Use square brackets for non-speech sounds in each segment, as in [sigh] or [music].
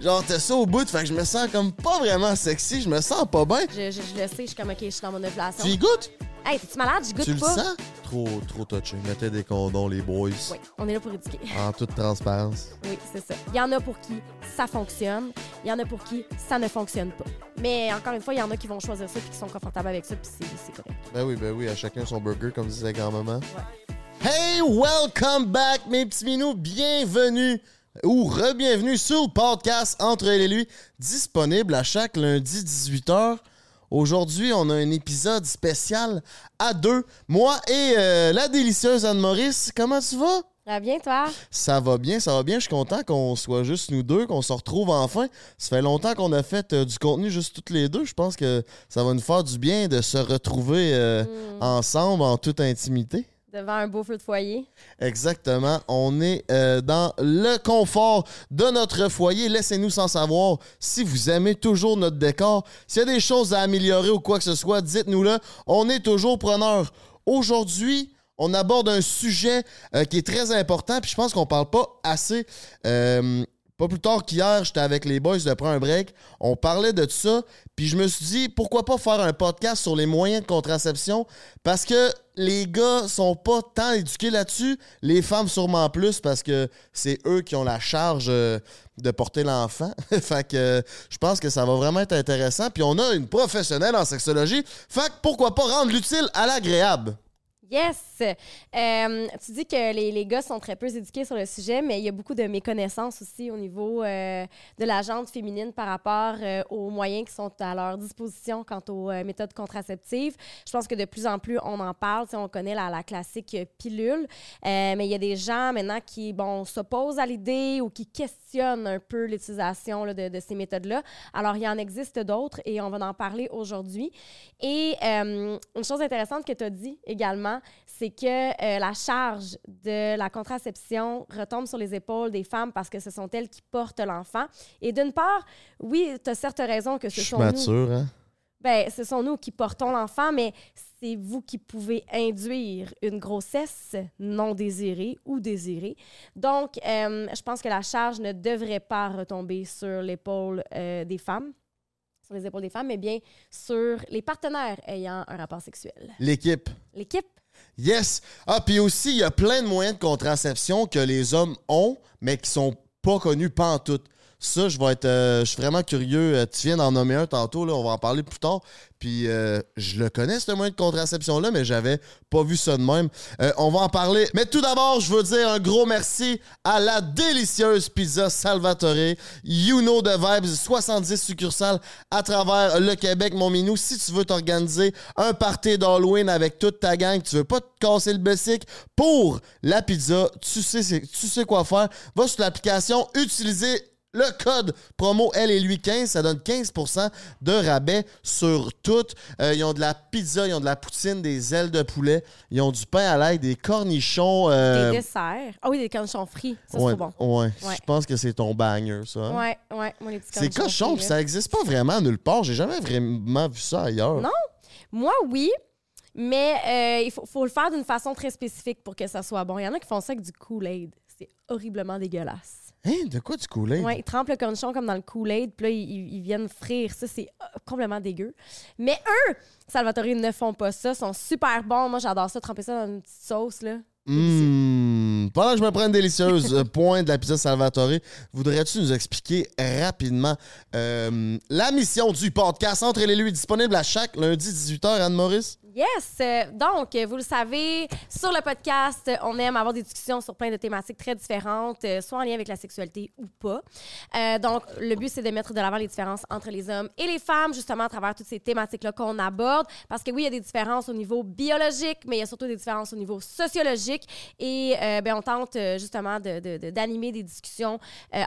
genre, t'as ça au bout, fait que je me sens comme pas vraiment sexy, je me sens pas bien. Je, je, je le sais, je suis comme, OK, je suis dans mon ovulation. Tu y goûtes? Hey, t'es-tu malade? Je goûte Tu le pas. sens? Trop, trop touché. Mettez des condoms, les boys. Oui, on est là pour éduquer. En toute transparence. Oui, c'est ça. Il y en a pour qui ça fonctionne, il y en a pour qui ça ne fonctionne pas. Mais encore une fois, il y en a qui vont choisir ça puis qui sont confortables avec ça puis c'est c'est correct. Ben oui, ben oui, à chacun son burger, comme disait grand-maman. Hey, welcome back, mes petits minous. Bienvenue ou re-bienvenue sur le podcast Entre elle et lui, disponible à chaque lundi 18h. Aujourd'hui, on a un épisode spécial à deux. Moi et euh, la délicieuse Anne-Maurice. Comment tu vas? Ça va bien, toi? Ça va bien, ça va bien. Je suis content qu'on soit juste nous deux, qu'on se retrouve enfin. Ça fait longtemps qu'on a fait euh, du contenu juste toutes les deux. Je pense que ça va nous faire du bien de se retrouver euh, Mm. ensemble en toute intimité. Devant un beau feu de foyer. Exactement. On est euh, dans le confort de notre foyer. Laissez-nous sans savoir si vous aimez toujours notre décor. S'il y a des choses à améliorer ou quoi que ce soit, dites-nous-le. On est toujours preneurs. Aujourd'hui, on aborde un sujet euh, qui est très important, puis je pense qu'on parle pas assez. Euh, pas plus tard qu'hier, j'étais avec les boys de prendre un break. On parlait de ça. Puis je me suis dit, pourquoi pas faire un podcast sur les moyens de contraception? Parce que les gars sont pas tant éduqués là-dessus. Les femmes, sûrement plus, parce que c'est eux qui ont la charge euh, de porter l'enfant. [laughs] fait que euh, je pense que ça va vraiment être intéressant. Puis on a une professionnelle en sexologie. Fait que pourquoi pas rendre l'utile à l'agréable? Yes! Euh, tu dis que les, les gars sont très peu éduqués sur le sujet, mais il y a beaucoup de méconnaissances aussi au niveau euh, de la gente féminine par rapport euh, aux moyens qui sont à leur disposition quant aux méthodes contraceptives. Je pense que de plus en plus, on en parle. On connaît la, la classique pilule, mais il y a des gens maintenant qui bon, s'opposent à l'idée ou qui questionnent un peu l'utilisation de, de ces méthodes-là. Alors, il y en existe d'autres et on va en parler aujourd'hui. Et une chose intéressante que tu as dit également, c'est que euh, la charge de la contraception retombe sur les épaules des femmes parce que ce sont elles qui portent l'enfant. Et d'une part, oui, tu as certes raison que ce sont nous. mature, hein? Ben, ce sont nous qui portons l'enfant, mais c'est vous qui pouvez induire une grossesse non désirée ou désirée. Donc, euh, je pense que la charge ne devrait pas retomber sur l'épaule euh, des femmes, sur les épaules des femmes, mais bien sur les partenaires ayant un rapport sexuel. L'équipe. L'équipe, Yes. Ah, puis aussi, il y a plein de moyens de contraception que les hommes ont, mais qui sont pas connus pas en. Ça, je vais être. euh, je suis vraiment curieux. Euh, Tu viens d'en nommer un tantôt, là, on va en parler plus tard. Puis euh, je le connais, ce moyen de contraception-là, mais j'avais pas vu ça de même. On va en parler. Mais tout d'abord, je veux dire un gros merci à la délicieuse pizza Salvatore. You know the vibes, 70 succursales à travers le Québec, mon minou. Si tu veux t'organiser un party d'Halloween avec toute ta gang, tu veux pas te casser le bessic pour la pizza, tu sais, tu sais quoi faire. Va sur l'application, utilisez le code promo L et lui 15, ça donne 15% de rabais sur tout. Euh, ils ont de la pizza, ils ont de la poutine, des ailes de poulet, ils ont du pain à l'ail, des cornichons. euh, des desserts. Ah oui, des cornichons frits. Ça, ouais, c'est ouais. bon. Ouais. Je pense que c'est ton banger, ça. hein? Ouais, ouais, moi, les petits C'est cornichons cochon, puis ça existe pas vraiment nulle part. J'ai jamais vraiment vu ça ailleurs. Non? Moi, oui. Mais euh, il faut, faut le faire d'une façon très spécifique pour que ça soit bon. Il y en a qui font ça avec du Kool-Aid. C'est horriblement dégueulasse. Hein, de quoi du Kool-Aid? Ouais, ils trempent le cornichon comme dans le Kool-Aid, puis là, ils, ils viennent frire. Ça, c'est euh, complètement dégueu. Mais eux, Salvatore, ne font pas ça. sont super bons. Moi, j'adore ça, tremper ça dans une petite sauce, là. Mmh. Pendant que je me prends une délicieuse euh, pointe de la pizza Salvatore, voudrais-tu nous expliquer rapidement euh, la mission du podcast Entre les lui disponible à chaque lundi 18h, Anne-Maurice? Yes! Euh, donc, euh, vous le savez, sur le podcast, euh, on aime avoir des discussions sur plein de thématiques très différentes, soit en lien avec la sexualité ou pas. Donc, le but, c'est de mettre de l'avant les différences entre les hommes et les femmes, justement à travers toutes ces thématiques-là qu'on aborde. Parce que oui, il y a des différences au niveau biologique, mais il y a surtout des différences au niveau sociologique. Et ben, on tente justement de- de- de- d'animer des discussions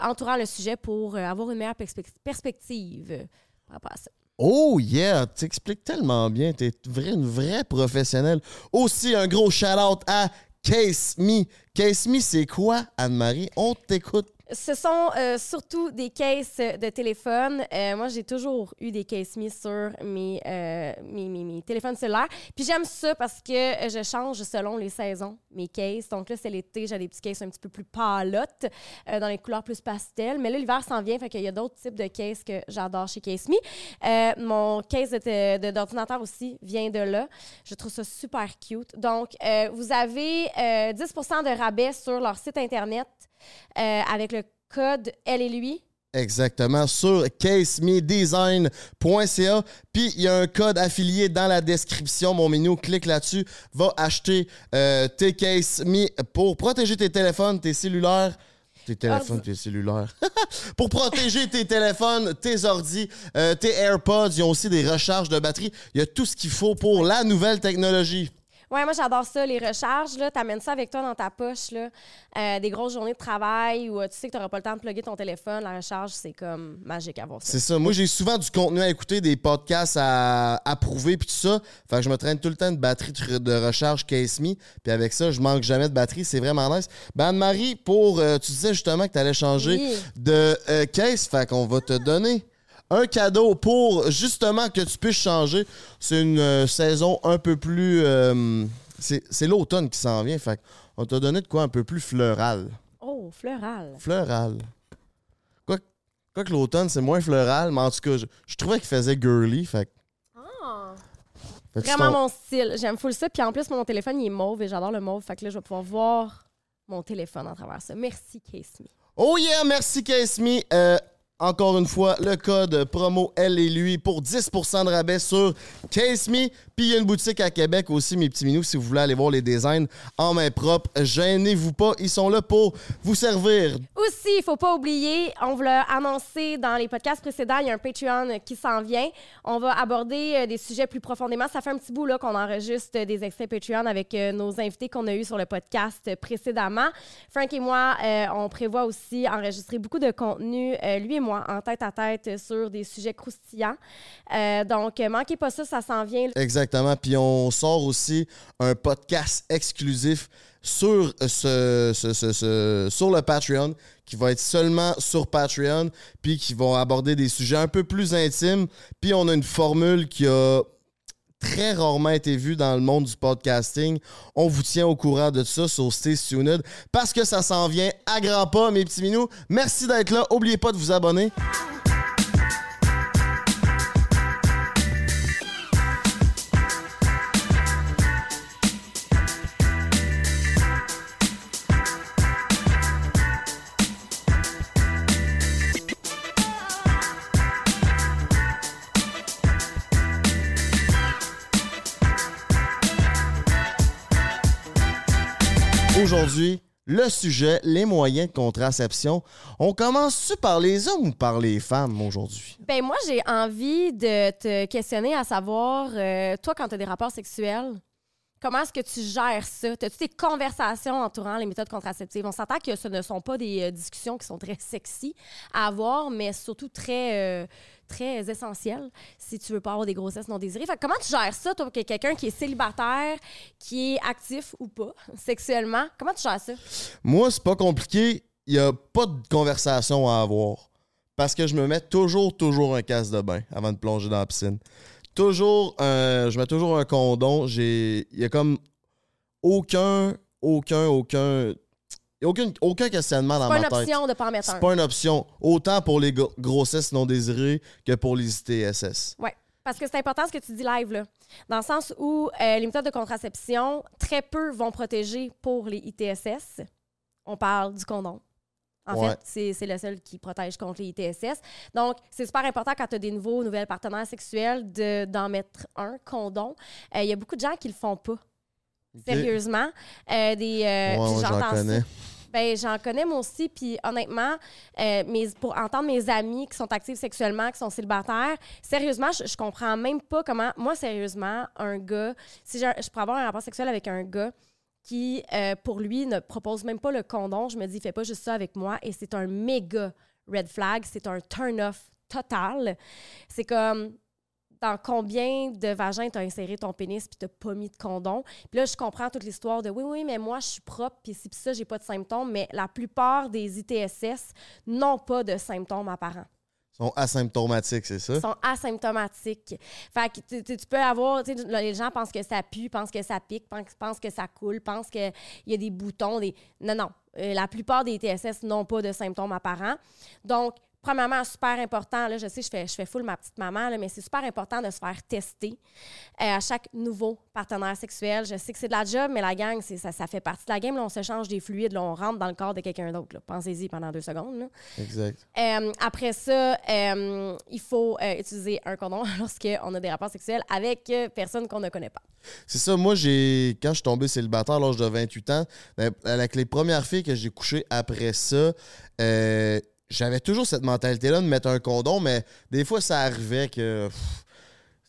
entourant le sujet pour avoir une meilleure perspe- perspective par rapport à ça. Oh yeah, t'expliques tellement bien, t'es vrai, une vraie professionnelle. Aussi, un gros shout-out à Case Me. Case Me, c'est quoi, Anne-Marie? On t'écoute. Ce sont euh, surtout des cases de téléphone. Euh, moi, j'ai toujours eu des cases mis sur mes, euh, mes, mes, mes téléphones cellulaires. Puis j'aime ça parce que je change selon les saisons, mes cases. Donc là, c'est l'été, j'ai des petits cases un petit peu plus palottes, dans les couleurs plus pastel. Mais là, l'hiver s'en vient, fait qu'il y a d'autres types de cases que j'adore chez Case Me. mon case d'ordinateur aussi vient de là. Je trouve ça super cute. Donc, vous avez 10% de rabais sur leur site Internet euh, avec le code Elle et lui. Exactement, sur casemedesign.ca. Puis il y a un code affilié dans la description. Mon menu, clique là-dessus, va acheter euh, tes Case Me pour protéger tes téléphones, tes cellulaires. Tes téléphones, tes cellulaires. [laughs] pour protéger tes téléphones, tes ordis, euh, tes AirPods. Ils ont aussi des recharges de batterie. Il y a tout ce qu'il faut pour la nouvelle technologie. Ouais, moi, j'adore ça, les recharges. Tu amènes ça avec toi dans ta poche. Là. Euh, des grosses journées de travail où euh, tu sais que tu n'auras pas le temps de plugger ton téléphone. La recharge, c'est comme magique à voir ça. C'est ça. Moi, j'ai souvent du contenu à écouter, des podcasts à approuver, puis tout ça. Fait que je me traîne tout le temps de batterie de recharge Case Me. Puis avec ça, je manque jamais de batterie. C'est vraiment nice. Ben, Anne-Marie, pour. Euh, tu disais justement que tu allais changer de case. Fait qu'on va te donner un cadeau pour justement que tu puisses changer. C'est une euh, saison un peu plus. Euh, c'est l'automne qui s'en vient. Fait on t'a donné de quoi un peu plus fleural. Oh, fleural. Fleural. Quoi, quoi que l'automne, c'est moins fleural, mais en tout cas, je, trouvais qu'il faisait girly. Fait ah. Vraiment mon style. J'aime full ça. Puis en plus, mon téléphone, il est mauve et j'adore le mauve. Fait que là, je vais pouvoir voir mon téléphone à travers ça. Merci, Case Me. Oh yeah, merci, Case Me. Euh, encore une fois, le code promo Elle et lui pour 10% de rabais sur Case Me. Puis il y a une boutique à Québec aussi, mes petits minous, si vous voulez aller voir les designs en main propre. Gênez-vous pas, ils sont là pour vous servir. Aussi, il faut pas oublier, on vous l'a annoncé dans les podcasts précédents, il y a un Patreon qui s'en vient. On va aborder euh, des sujets plus profondément. Ça fait un petit bout là qu'on enregistre des extraits Patreon avec euh, nos invités qu'on a eus sur le podcast précédemment. Frank et moi, euh, on prévoit aussi enregistrer beaucoup de contenu, lui et moi, en tête à tête sur des sujets croustillants. donc, manquez pas ça, ça s'en vient. Exactement. Puis on sort aussi un podcast exclusif sur, ce, sur le Patreon qui va être seulement sur Patreon, puis qui va aborder des sujets un peu plus intimes. Puis on a une formule qui a très rarement été vue dans le monde du podcasting. On vous tient au courant de ça sur Stay Tuned parce que ça s'en vient à grands pas, mes petits minous. Merci d'être là. N'oubliez pas de vous abonner. Aujourd'hui le sujet, les moyens de contraception. On commence-tu par les hommes ou par les femmes aujourd'hui? Ben moi, j'ai envie de te questionner à savoir, euh, toi, quand tu as des rapports sexuels, comment est-ce que tu gères ça? As-tu des conversations entourant les méthodes contraceptives? On s'entend que ce ne sont pas des euh, discussions qui sont très sexy à avoir, mais surtout très... Euh, très essentiel si tu veux pas avoir des grossesses non désirées. Fait comment tu gères ça, toi, quelqu'un qui est célibataire, qui est actif ou pas [laughs] sexuellement? Comment tu gères ça? Moi, c'est pas compliqué. Il n'y a pas de conversation à avoir. Parce que je me mets toujours, toujours un casse de bain avant de plonger dans la piscine. Toujours, je mets toujours un condom. Il y a comme aucun, aucun, aucun aucun, questionnement dans ma tête. C'est pas une option de pas en mettre un. C'est pas une option. Autant pour les grossesses non désirées que pour les ITSS. Oui. Parce que c'est important ce que tu dis live, là. Dans le sens où euh, les méthodes de contraception, très peu vont protéger pour les ITSS. On parle du condom. En fait, c'est le seul qui protège contre les ITSS. Donc, c'est super important quand tu as des nouveaux, nouvelles partenaires sexuels d'en mettre un condom. Il euh, y a beaucoup de gens qui le font pas. Sérieusement. Euh, des, euh, j'en connais. Ben, j'en connais moi aussi. Puis honnêtement, euh, mes, pour entendre mes amis qui sont actifs sexuellement, qui sont célibataires, sérieusement, je, comprends même pas comment. Moi, sérieusement, un gars, si je, je pourrais avoir un rapport sexuel avec un gars qui, pour lui, ne propose même pas le condom, je me dis, fais pas juste ça avec moi. Et c'est un méga red flag. C'est un turn-off total. C'est comme dans combien de vagins t'as inséré ton pénis puis t'as pas mis de condom? Puis là, je comprends toute l'histoire de oui, oui, mais moi, je suis propre, puis si ça, j'ai pas de symptômes. Mais la plupart des ITSS n'ont pas de symptômes apparents. Sont asymptomatiques, c'est ça? Ils sont asymptomatiques. Fait que tu, tu- peux avoir, tu les gens pensent que ça pue, pensent que ça pique, pensent, pensent que ça coule, pensent qu'il y a des boutons. Des... Non, non. Euh, la plupart des TSS n'ont pas de symptômes apparents. Donc, premièrement, super important, là, je sais, je fais, je fais full ma petite maman, là, mais c'est super important de se faire tester euh, à chaque nouveau partenaire sexuel. Je sais que c'est de la job, mais la gang, c'est, ça, ça fait partie de la game. Là, on s'échange des fluides, là, on rentre dans le corps de quelqu'un d'autre. Pensez-y pendant deux secondes. là. Exact. Euh, après ça, euh, il faut utiliser un condom [laughs] lorsqu'on a des rapports sexuels avec personne qu'on ne connaît pas. C'est ça, moi, j'ai quand je suis tombé célibataire à l'âge de 28 ans, ben, avec les premières filles que j'ai couchées après ça, j'avais toujours cette mentalité-là de mettre un condom, mais des fois, ça arrivait que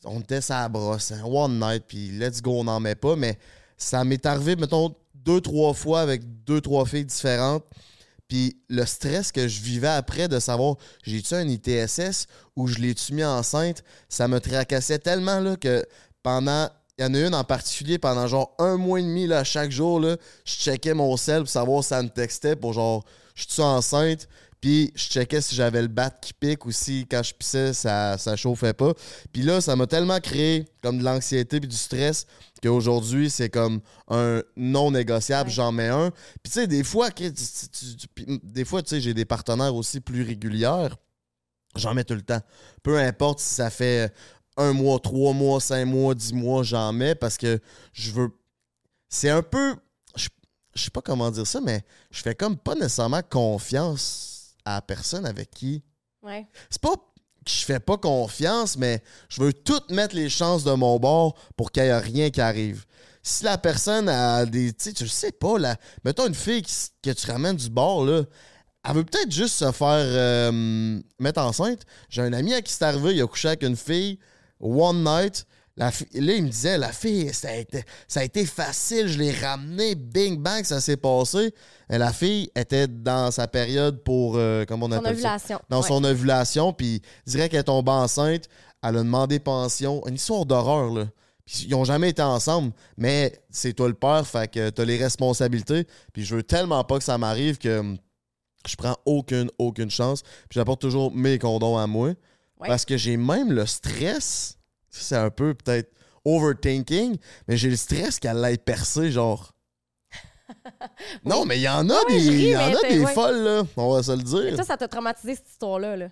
on était ça brosse, hein, one night, puis let's go, on n'en met pas, mais ça m'est arrivé, mettons, deux, trois fois avec deux, trois filles différentes. Puis le stress que je vivais après de savoir j'ai-tu un ITSS ou je l'ai-tu mis enceinte, ça me tracassait tellement là, que pendant. Il y en a une en particulier pendant genre un mois et demi, là, chaque jour, là, je checkais mon sel pour savoir si ça me textait pour genre je suis enceinte? Puis je checkais si j'avais le bat qui pique ou si quand je pissais, ça, ça chauffait pas. Puis là, ça m'a tellement créé comme de l'anxiété puis du stress qu'aujourd'hui, c'est comme un non négociable, Ouais. j'en mets un. Puis tu sais, des fois, tu- tu- tu- puis, des fois, tu sais, j'ai des partenaires aussi plus régulières. J'en mets tout le temps. Peu importe si ça fait un mois, trois mois, cinq mois, dix mois, j'en mets parce que je veux. C'est un peu. Je, je sais pas comment dire ça, mais je fais comme pas nécessairement confiance à la personne avec qui. Ouais. C'est pas que je fais pas confiance, mais je veux toutes mettre les chances de mon bord pour qu'il n'y ait rien qui arrive. Si la personne a des. Tu sais, tu sais pas, là. Mettons une fille qui que tu ramènes du bord, là. Elle veut peut-être juste se faire euh, mettre enceinte. J'ai un ami à qui c'est arrivé, il a couché avec une fille, one night. La fi- là, il me disait, la fille, ça a été, ça a été facile, je l'ai ramené, bing bang, ça s'est passé. Et la fille était dans sa période pour, euh, comment on Ton appelle ça? ovulation. dans Ouais. son ovulation, puis direct qu'elle est tombée enceinte, elle a demandé pension. Une histoire d'horreur, là. Puis ils ont jamais été ensemble, mais c'est toi le père, fait que t'as les responsabilités. Puis je veux tellement pas que ça m'arrive que hum, je prends aucune, aucune chance. Puis j'apporte toujours mes condoms à moi. Ouais. Parce que j'ai même le stress. Ça, C'est un peu peut-être overthinking, mais j'ai le stress qu'elle l'aille percer, genre. [laughs] Non, mais il y en a des, ris, y en a des ouais. folles, là. On va se le dire. toi, ça t'a traumatisé cette histoire-là. là?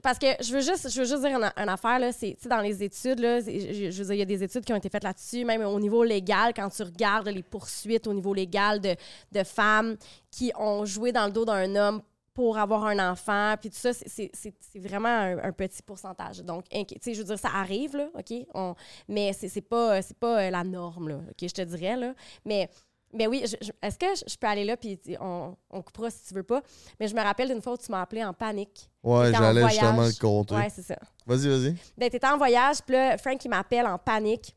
Parce que je veux juste, je veux juste dire une, une affaire. Là, c'est, dans les études, là, c'est- je, je veux dire, il y a des études qui ont été faites là-dessus, même au niveau légal, quand tu regardes les poursuites au niveau légal de, de femmes qui ont joué dans le dos d'un homme pour avoir un enfant, puis tout ça, c'est- vraiment un, un petit pourcentage. Donc, tu sais, je veux dire, ça arrive, là, OK? On- mais c'est pas, pas euh, la norme, là, OK? Je te dirais, là. Mais, mais oui, est-ce que je je peux aller là, puis on, on coupera si tu veux pas? Mais je me rappelle d'une fois où tu m'as appelé en panique. Ouais, j'allais justement le compter. Ouais, c'est ça. Vas-y, vas-y. Ben, t'étais en voyage, puis là, Frank, il m'appelle en panique.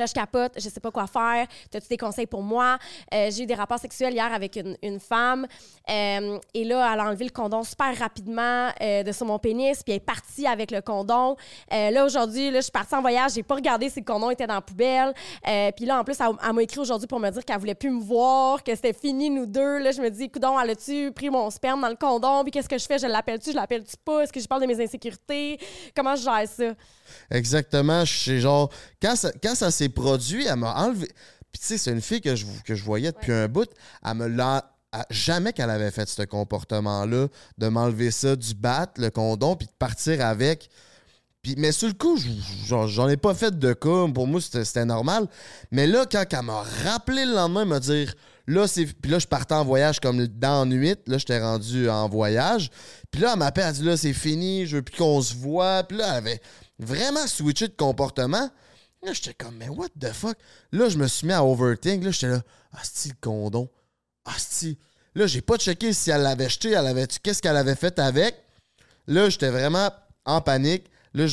Là, je capote, je sais pas quoi faire. T'as-tu des conseils pour moi? Euh, j'ai eu des rapports sexuels hier avec une, une femme. Euh, et là, elle a enlevé le condom super rapidement euh, de sur mon pénis, puis elle est partie avec le condom. Euh, là, aujourd'hui, là, je suis partie en voyage, j'ai pas regardé si le condom était dans la poubelle. Puis là, en plus, elle, m'a écrit aujourd'hui pour me dire qu'elle voulait plus me voir, que c'était fini, nous deux. Là, je me dis, coudon, elle a-tu pris mon sperme dans le condom? Puis qu'est-ce que je fais? Je l'appelle-tu? Je l'appelle-tu pas? Est-ce que je parle de mes insécurités? Comment je gère ça? Exactement. Je sais, genre, quand ça, quand ça s'est produit, elle m'a enlevé. Puis, tu sais, c'est une fille que je, que je voyais depuis un bout. Elle me l'a. Jamais qu'elle avait fait ce comportement-là, de m'enlever ça du bat, le condom, puis de partir avec. Puis, mais sur le coup, j'en ai pas fait de cas. Pour moi, c'était normal. Mais là, quand elle m'a rappelé le lendemain, me dire là, c'est. Puis là, je partais en voyage comme dans nuit. Là, j'étais rendu en voyage. Puis là, elle m'appelle, elle dit là, c'est fini, je veux plus qu'on se voit. Puis là, elle avait vraiment switché de comportement. Là, j'étais comme, mais what the fuck? Là, je me suis mis à overthink. Là, j'étais là, ah, le condom. Ah, Là, j'ai pas checké si elle l'avait jeté, elle avait qu'est-ce qu'elle avait fait avec? Là, j'étais vraiment en panique. Là,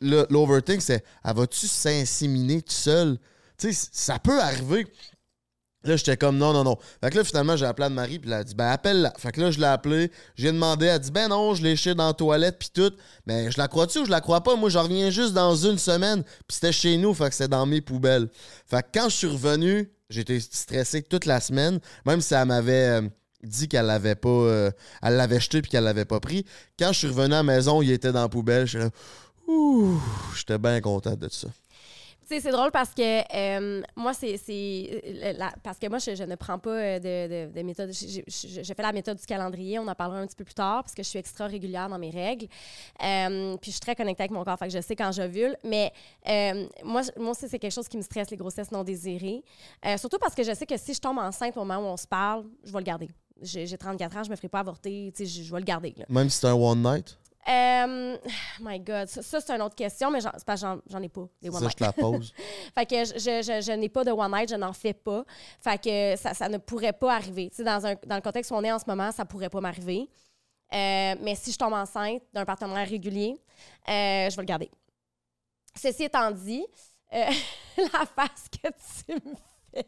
l'overthink, c'est, elle va-tu s'inséminer tout seul? Tu sais, ça peut arriver. Là, j'étais comme non, non, non. Fait que là, finalement, j'ai appelé Anne-Marie, puis elle a dit, ben, appelle-la. Fait que là, je l'ai appelée, j'ai demandé, elle a dit, ben non, je l'ai chez dans la toilette, puis tout. Mais je la crois-tu ou je la crois pas? Moi, je reviens juste dans une semaine, puis c'était chez nous, fait que c'était dans mes poubelles. Fait que quand je suis revenu, j'étais stressé toute la semaine, même si elle m'avait. euh, dit qu'elle l'avait pas euh, elle l'avait jeté puis qu'elle l'avait pas pris quand je suis revenu à la maison il était dans la poubelle j'étais là ouh j'étais bien content de ça C'est drôle parce que euh, moi, c'est. euh, Parce que moi, je, je ne prends pas euh, de, de- de méthode. J'ai- j'ai fait la méthode du calendrier, on en parlera un petit peu plus tard, parce que je suis extra régulière dans mes règles. Puis je suis très connectée avec mon corps, fait que je sais quand j'ovule. Mais moi, je- moi aussi, c'est quelque chose qui me stresse, les grossesses non désirées. Surtout parce que je sais que si je tombe enceinte au moment où on se parle, je vais le garder. J'ai j'ai 34 ans, je me ferai pas avorter, tu sais, je, je vais le garder. là. même si c'est un one night? Euh, [sighs] my God, ça, ça, c'est une autre question, mais j'en c'est parce que j'en- ai pas, des ça one je night. te la pose [laughs] Fait que je, je, je- je n'ai pas de one night, je n'en fais pas. Fait que ça, ça ne pourrait pas arriver. Tu sais, dans, un, dans le contexte où on est en ce moment, ça pourrait pas m'arriver. Euh, mais si je tombe enceinte d'un partenaire régulier, euh, je vais le garder. Ceci étant dit, euh, [laughs] la face que tu me fais.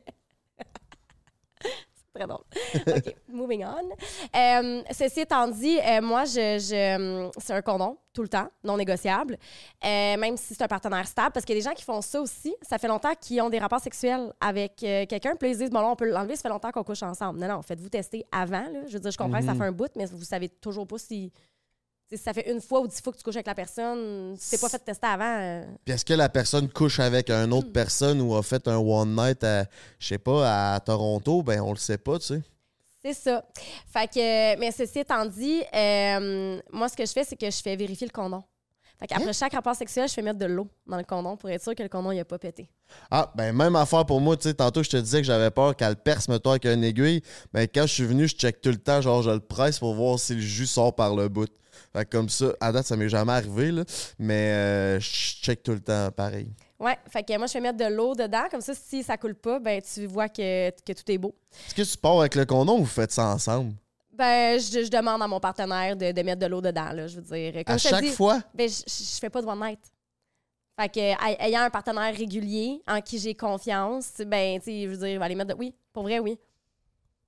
Très drôle. [laughs] OK, moving on. Euh, ceci étant dit, euh, moi, je, je- c'est un condom tout le temps, non négociable, Euh, même si c'est un partenaire stable, parce qu'il y a des gens qui font ça aussi. Ça fait longtemps qu'ils ont des rapports sexuels avec euh, quelqu'un, puis ils se disent, bon, là, on peut l'enlever, ça fait longtemps qu'on couche ensemble. Non, non, faites-vous tester avant. Là. Je veux dire, je comprends que ça Mhm. fait un bout, mais vous savez toujours pas si. Si ça fait une fois ou dix fois que tu couches avec la personne, si t'es pas fait tester avant. euh, Puis est-ce que la personne couche avec une autre personne ou a fait un one night à, je sais pas, à Toronto? Ben, on le sait pas, tu sais. C'est ça. Fait que, mais ceci étant dit, euh, moi, ce que je fais, c'est que je fais vérifier le condom. Fait qu'après chaque rapport sexuel, je fais mettre de l'eau dans le condom pour être sûr que le condom, il a pas pété. Ah, ben, même affaire pour moi, tu sais. Tantôt, je te disais que j'avais peur qu'elle perce, mettons, avec une aiguille. Ben, quand je suis venu, je check tout le temps, genre, je le presse pour voir si le jus sort par le bout. Fait que comme ça, à date, ça m'est jamais arrivé, là. Mais euh, je check tout le temps pareil. Ouais, fait que moi, je fais mettre de l'eau dedans. Comme ça, si ça coule pas, ben tu vois que, que tout est beau. Est-ce que tu pars avec le condom ou vous faites ça ensemble? Ben, je, je demande à mon partenaire de, de mettre de l'eau dedans, là, je veux dire. Comme à je chaque dis, fois? Ben, je, je fais pas de one night. Fait que, ay- ayant un partenaire régulier en qui j'ai confiance, ben, tu sais, je veux dire, il va aller mettre de... Oui, pour vrai, oui.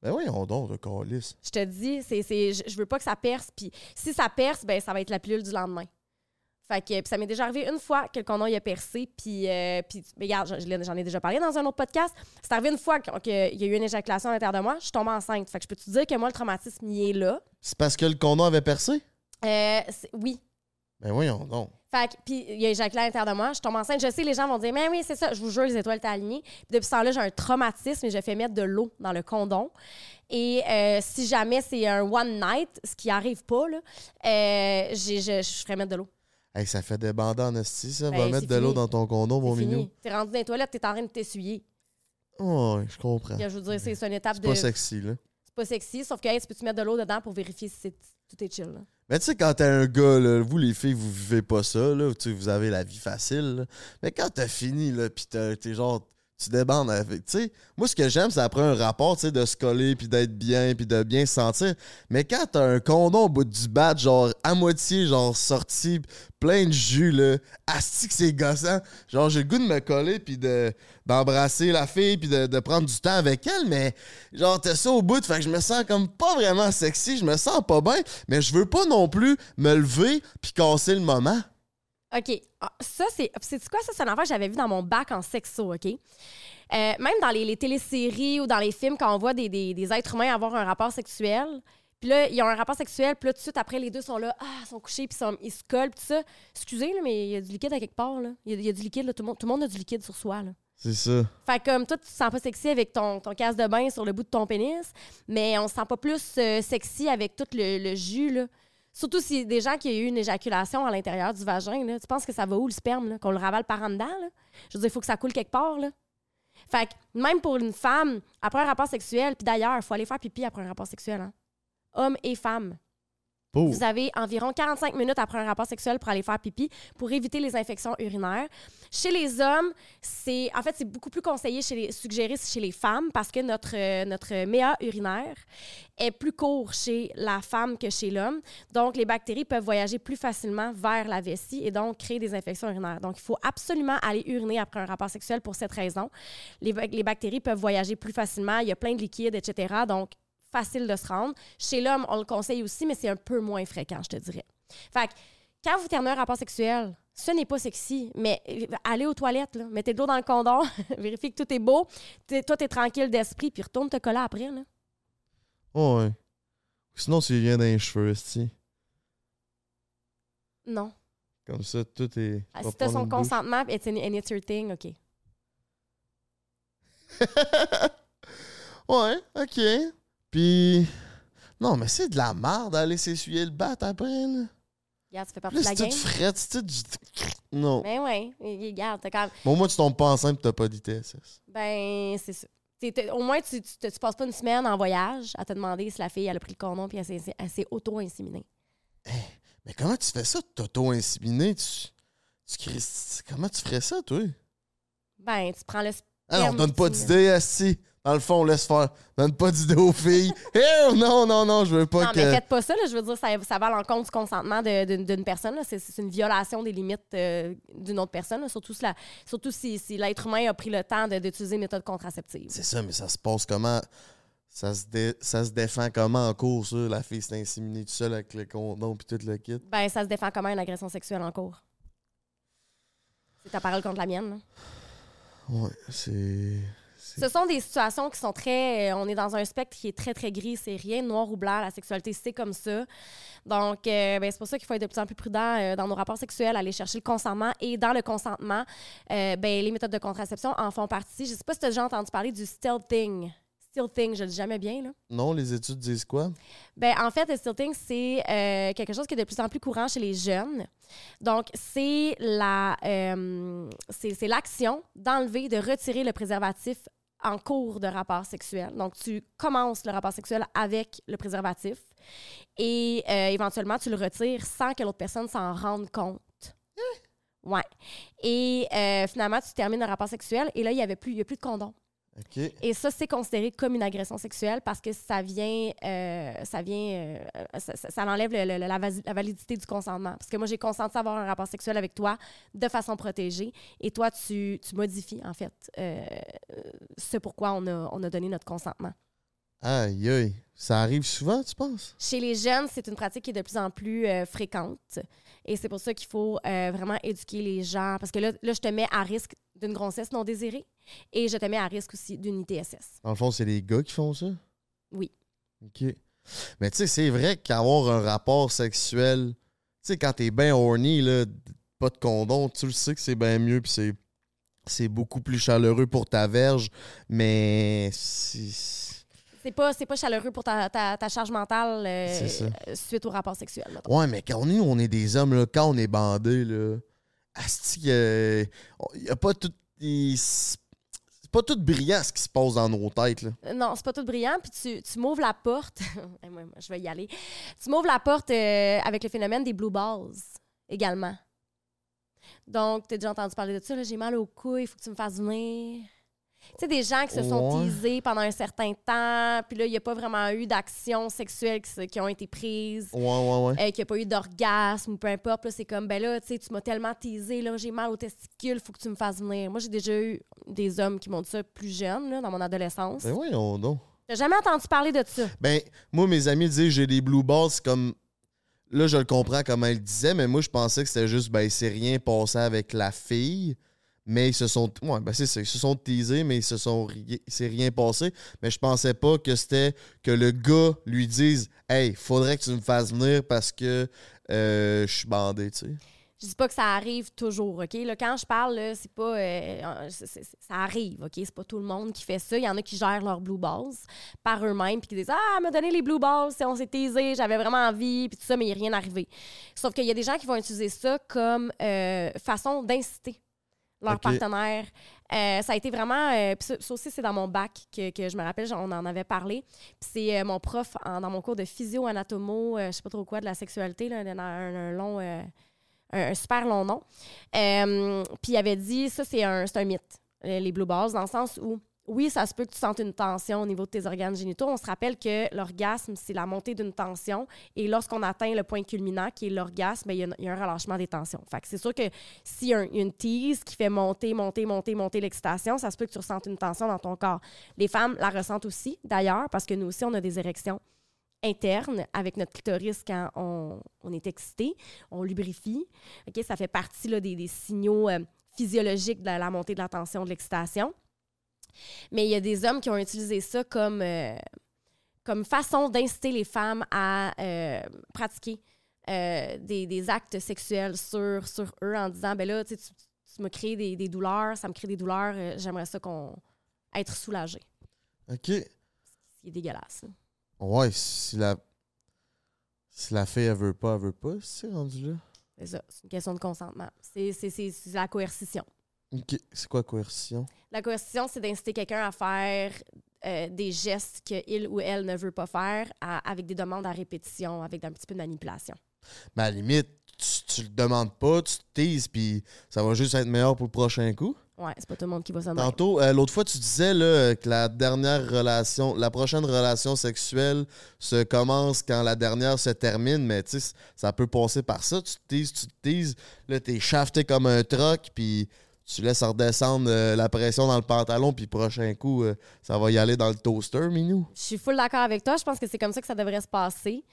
Ben oui, on donne le calice. Je te dis, c'est, c'est, je, veux pas que ça perce. Puis si ça perce, ben, ça va être la pilule du lendemain. Fait que, puis ça m'est déjà arrivé une fois que le condom il a percé. Puis, euh, puis regarde, j'en ai déjà parlé dans un autre podcast. C'est arrivé une fois que- qu'il y a eu une éjaculation à l'intérieur de moi. Je suis tombée enceinte. Fait que je peux te dire que moi, le traumatisme, il est là? C'est parce que le condom avait percé? Euh, oui. Ben voyons donc. Fait puis il y a éjaculé à l'intérieur de moi. Je tombe enceinte. Je sais, les gens vont dire, mais oui, c'est ça. Je vous jure, les étoiles étaient alignées. Puis depuis ce temps-là, j'ai un traumatisme et je fais mettre de l'eau dans le condom. Et euh, si jamais c'est un one night, ce qui arrive pas, là, euh, j'ai- je, je ferais mettre de l'eau. Hey, ça fait des bandants en esti, ça. Ben, Va c'est mettre de l'eau fini. dans ton condom, mon C'est minou. fini. T'es rendu dans les toilettes, t'es en train de t'essuyer. Oh, je comprends. Je veux dire, c'est c'est une étape C'est de. pas sexy, là. C'est pas sexy, sauf que hey, tu peux-tu mettre de l'eau dedans pour vérifier si c'est- tout est chill. là. Mais tu sais, quand t'es un gars, là, vous les filles, vous vivez pas ça, là, vous avez la vie facile. Mais quand t'as fini, là, pis t'es genre, tu débandes avec. Tu moi, ce que j'aime, c'est après un rapport, de se coller, puis d'être bien, puis de bien se sentir. Mais quand t'as un condom au bout du bat, genre, à moitié, genre, sorti, plein de jus, là, asti que c'est gossant. Genre, j'ai le goût de me coller, puis de, d'embrasser la fille, puis de, de prendre du temps avec elle, mais genre, t'as ça au bout, fait que je me sens comme pas vraiment sexy, je me sens pas bien, mais je veux pas non plus me lever, puis casser le moment. OK. Ah, ça, c'est. C'est quoi ça? C'est un affaire que j'avais vu dans mon bac en sexo, OK? Euh, même dans les, les téléséries ou dans les films, quand on voit des, des- des êtres humains avoir un rapport sexuel, puis là, ils ont un rapport sexuel, puis là, tout de suite, après, les deux sont là, ah, ils sont couchés, puis ils se collent, puis tout ça. Excusez, là, mais il y a du liquide à quelque part, là. Il y a, il y a du liquide, là. Tout le, monde, tout le monde a du liquide sur soi, là. C'est ça. Fait que, comme toi, tu te sens pas sexy avec ton, ton casse de bain sur le bout de ton pénis, mais on se sent pas plus euh, sexy avec tout le, le jus, là. Surtout si des gens qui ont eu une éjaculation à l'intérieur du vagin, tu penses que ça va où le sperme? Qu'on le ravale par en dedans? Je veux dire, il faut que ça coule quelque part. Fait que même pour une femme, après un rapport sexuel, puis d'ailleurs, il faut aller faire pipi après un rapport sexuel, hein? Homme et femme. Vous avez environ 45 minutes après un rapport sexuel pour aller faire pipi pour éviter les infections urinaires. Chez les hommes, c'est en fait c'est beaucoup plus conseillé chez les suggéré chez les femmes parce que notre euh, notre méa urinaire est plus court chez la femme que chez l'homme. Donc les bactéries peuvent voyager plus facilement vers la vessie et donc créer des infections urinaires. Donc il faut absolument aller uriner après un rapport sexuel pour cette raison. Les, les bactéries peuvent voyager plus facilement, il y a plein de liquides, etc. Donc facile de se rendre. Chez l'homme, on le conseille aussi, mais c'est un peu moins fréquent, je te dirais. Fait que, quand vous terminez un rapport sexuel, ce n'est pas sexy, mais euh, allez aux toilettes, là, mettez de l'eau dans le condom, [laughs] vérifiez que tout est beau, toi, t'es tranquille d'esprit, puis retourne te coller après. Là. Oh, ouais. Sinon, tu viens dans les cheveux, esti. Non. Comme ça, tout est. Ah, si t'as son consentement, it's, an- and it's your thing, OK. [laughs] ouais, ok. Puis. Non, mais c'est de la merde d'aller s'essuyer le bat après, là. Regarde, tu fais partie de la c'est game. c'est tout. du- [laughs] Non. Ben ouais, regarde, t'as quand même... Bon, moi, tu tombes pas enceinte pis t'as pas d'ITSS. Ben, c'est ça. Au moins, tu, tu, passes pas une semaine en voyage à te demander si la fille elle a pris le condom puis elle s'est- auto-inséminée. Mais comment tu fais ça, t'auto-inséminer? Tu, Comment tu ferais ça, toi? Ben, tu prends le Ah non, sperme, donne pas d'idée, Asti. Dans le fond, laisse faire. Donne pas d'idée aux filles. Non, non, non, je veux pas Non, que. mais faites pas ça, là, je veux dire, ça, ça va à l'encontre du consentement d'une personne. là. C'est une violation des limites euh, d'une autre personne, là. surtout, la- surtout si, si l'être humain a pris le temps d'utiliser une méthode contraceptive. C'est ça, mais ça se passe comment? Ça se, dé- ça se défend comment en cours, ça? La fille s'est inséminée toute seule avec le condom puis tout le kit? Ben, ça se défend comment une agression sexuelle en cours? C'est ta parole contre la mienne. là. Ouais, c'est. Ce sont des situations qui sont très. euh, on est dans un spectre qui est très, très gris. C'est rien de noir ou blanc. La sexualité, c'est comme ça. Donc, euh, ben, c'est pour ça qu'il faut être de plus en plus prudent euh, dans nos rapports sexuels, aller chercher le consentement. Et dans le consentement, euh, ben, les méthodes de contraception en font partie. Je sais pas si tu as déjà entendu parler du stealthing. Stealthing, je le dis jamais bien, là. Non, les études disent quoi? Ben, en fait, le stealthing, c'est quelque chose qui est de plus en plus courant chez les jeunes. Donc, c'est la, euh, c'est c'est l'action d'enlever, de retirer le préservatif en cours de rapport sexuel. Donc, tu commences le rapport sexuel avec le préservatif et euh, éventuellement, tu le retires sans que l'autre personne s'en rende compte. Ouais. Et euh, finalement, tu termines le rapport sexuel et là, il n'y avait plus, il y a plus de condom. Et ça, c'est considéré comme une agression sexuelle parce que ça vient, euh, ça vient, euh, ça, ça- enlève la, validité du consentement. Parce que moi, j'ai consenti à avoir un rapport sexuel avec toi de façon protégée et toi, tu, modifies, en fait, euh, ce pourquoi on a donné notre consentement. Aïe, aïe. Ça arrive souvent, tu penses? Chez les jeunes, c'est une pratique qui est de plus en plus euh, fréquente. Et c'est pour ça qu'il faut euh, vraiment éduquer les gens. Parce que là, là, je te mets à risque d'une grossesse non désirée et je te mets à risque aussi d'une ITSS. Dans le fond, c'est les gars qui font ça? Oui. OK. Mais tu sais, c'est vrai qu'avoir un rapport sexuel, tu sais, quand t'es bien horny, là, pas de condom, tu le sais que c'est bien mieux, puis c'est, c'est beaucoup plus chaleureux pour ta verge, mais c'est- C'est pas, c'est pas chaleureux pour ta, ta, ta charge mentale euh, ça. suite au rapport sexuel. Ouais, mais quand on est, on est des hommes, là, quand on est bandé, là, asti, euh, y a pas tout. y- C'est pas tout brillant ce qui se passe dans nos têtes, là. Euh, Non, c'est pas tout brillant. Puis tu, tu m'ouvres la porte. [laughs] Moi, je vais y aller. Tu m'ouvres la porte euh, avec le phénomène des blue balls également. Donc, tu as déjà entendu parler de ça. J'ai mal au cou, il faut que tu me fasses venir. Tu sais, des gens qui se sont Ouais. teasés pendant un certain temps, puis là, il n'y a pas vraiment eu d'actions sexuelles qui, qui ont été prises. Ouais, ouais, ouais. euh, qu'il n'y a pas eu d'orgasme ou peu importe. là, C'est comme, ben là, tu sais, tu m'as tellement teasé, là, j'ai mal aux testicules, faut que tu me fasses venir. Moi, j'ai déjà eu des hommes qui m'ont dit ça plus jeune, là, dans mon adolescence. Ben voyons donc. T'as jamais entendu parler de ça? Ben, moi, mes amis disaient j'ai des blue balls, c'est comme. Là, je le comprends comment ils disaient, mais moi, je pensais que c'était juste, ben, c'est rien passé avec la fille. Mais ils se sont. Ouais, ben. Ils se sont teasés, mais ils se sont. C'est rien passé. Mais je pensais pas que c'était que le gars lui dise Hey, faudrait que tu me fasses venir parce que euh, je suis bandé, tu sais. Je dis pas que ça arrive toujours, OK? Là, quand je parle, c'est pas... euh, ça arrive, OK? C'est pas tout le monde qui fait ça. Il y en a qui gèrent leurs blue balls par eux-mêmes puis qui disent « Ah, m'a donné les blue balls, on s'est teasé, j'avais vraiment envie, puis tout ça, mais il n'y a rien arrivé. » Sauf qu'il y a des gens qui vont utiliser ça comme euh, façon d'inciter leur partenaire. Euh, ça a été vraiment. euh, puis ça, ça aussi, c'est dans mon bac que, que je me rappelle, on en avait parlé. Puis c'est euh, mon prof en- dans mon cours de physio-anatomo, euh, je sais pas trop quoi, de la sexualité, là, un, long. un, un super long nom. Puis il avait dit ça, c'est un, un mythe, les blue balls, dans le sens où. Oui, ça se peut que tu sentes une tension au niveau de tes organes génitaux. On se rappelle que l'orgasme, c'est la montée d'une tension. Et lorsqu'on atteint le point culminant, qui est l'orgasme, ben, il y, a un- relâchement des tensions. Fait c'est sûr que s'il y a un- une tease qui fait monter, monter, monter, monter l'excitation, ça se peut que tu ressentes une tension dans ton corps. Les femmes la ressentent aussi, d'ailleurs, parce que nous aussi, on a des érections internes avec notre clitoris quand on, est excité, on lubrifie. OK? Ça fait partie des, signaux euh, physiologiques de la montée de la tension, de l'excitation. Mais il y a des hommes qui ont utilisé ça comme, euh, comme façon d'inciter les femmes à euh, pratiquer euh, des, des actes sexuels sur, sur eux en disant ben là, tu, sais, tu, me crées des, des douleurs, ça me crée des douleurs, j'aimerais ça qu'on être soulagé. OK. C'est dégueulasse. là. Ouais, si la. Si la fille, elle veut pas, elle veut pas, c'est rendu là. C'est ça, c'est une question de consentement. C'est la coercition. C'est quoi coercition? La coercition, c'est d'inciter quelqu'un à faire euh, des gestes qu'il ou elle ne veut pas faire à- avec des demandes à répétition, avec un petit peu de manipulation. Mais à la limite, tu, tu le demandes pas, tu te teases, puis ça va juste être meilleur pour le prochain coup. Ouais, c'est pas tout le monde qui va même. Tantôt, euh, l'autre fois, tu disais là, que la dernière relation, la prochaine relation sexuelle se commence quand la dernière se termine, mais tu sais, ça peut passer par ça. Tu te teases, tu te teases, là, t'es shafté comme un troc, puis tu laisses redescendre euh, la pression dans le pantalon, puis prochain coup, euh, ça va y aller dans le toaster, Minou? Je suis full d'accord avec toi. Je pense que c'est comme ça que ça devrait se passer.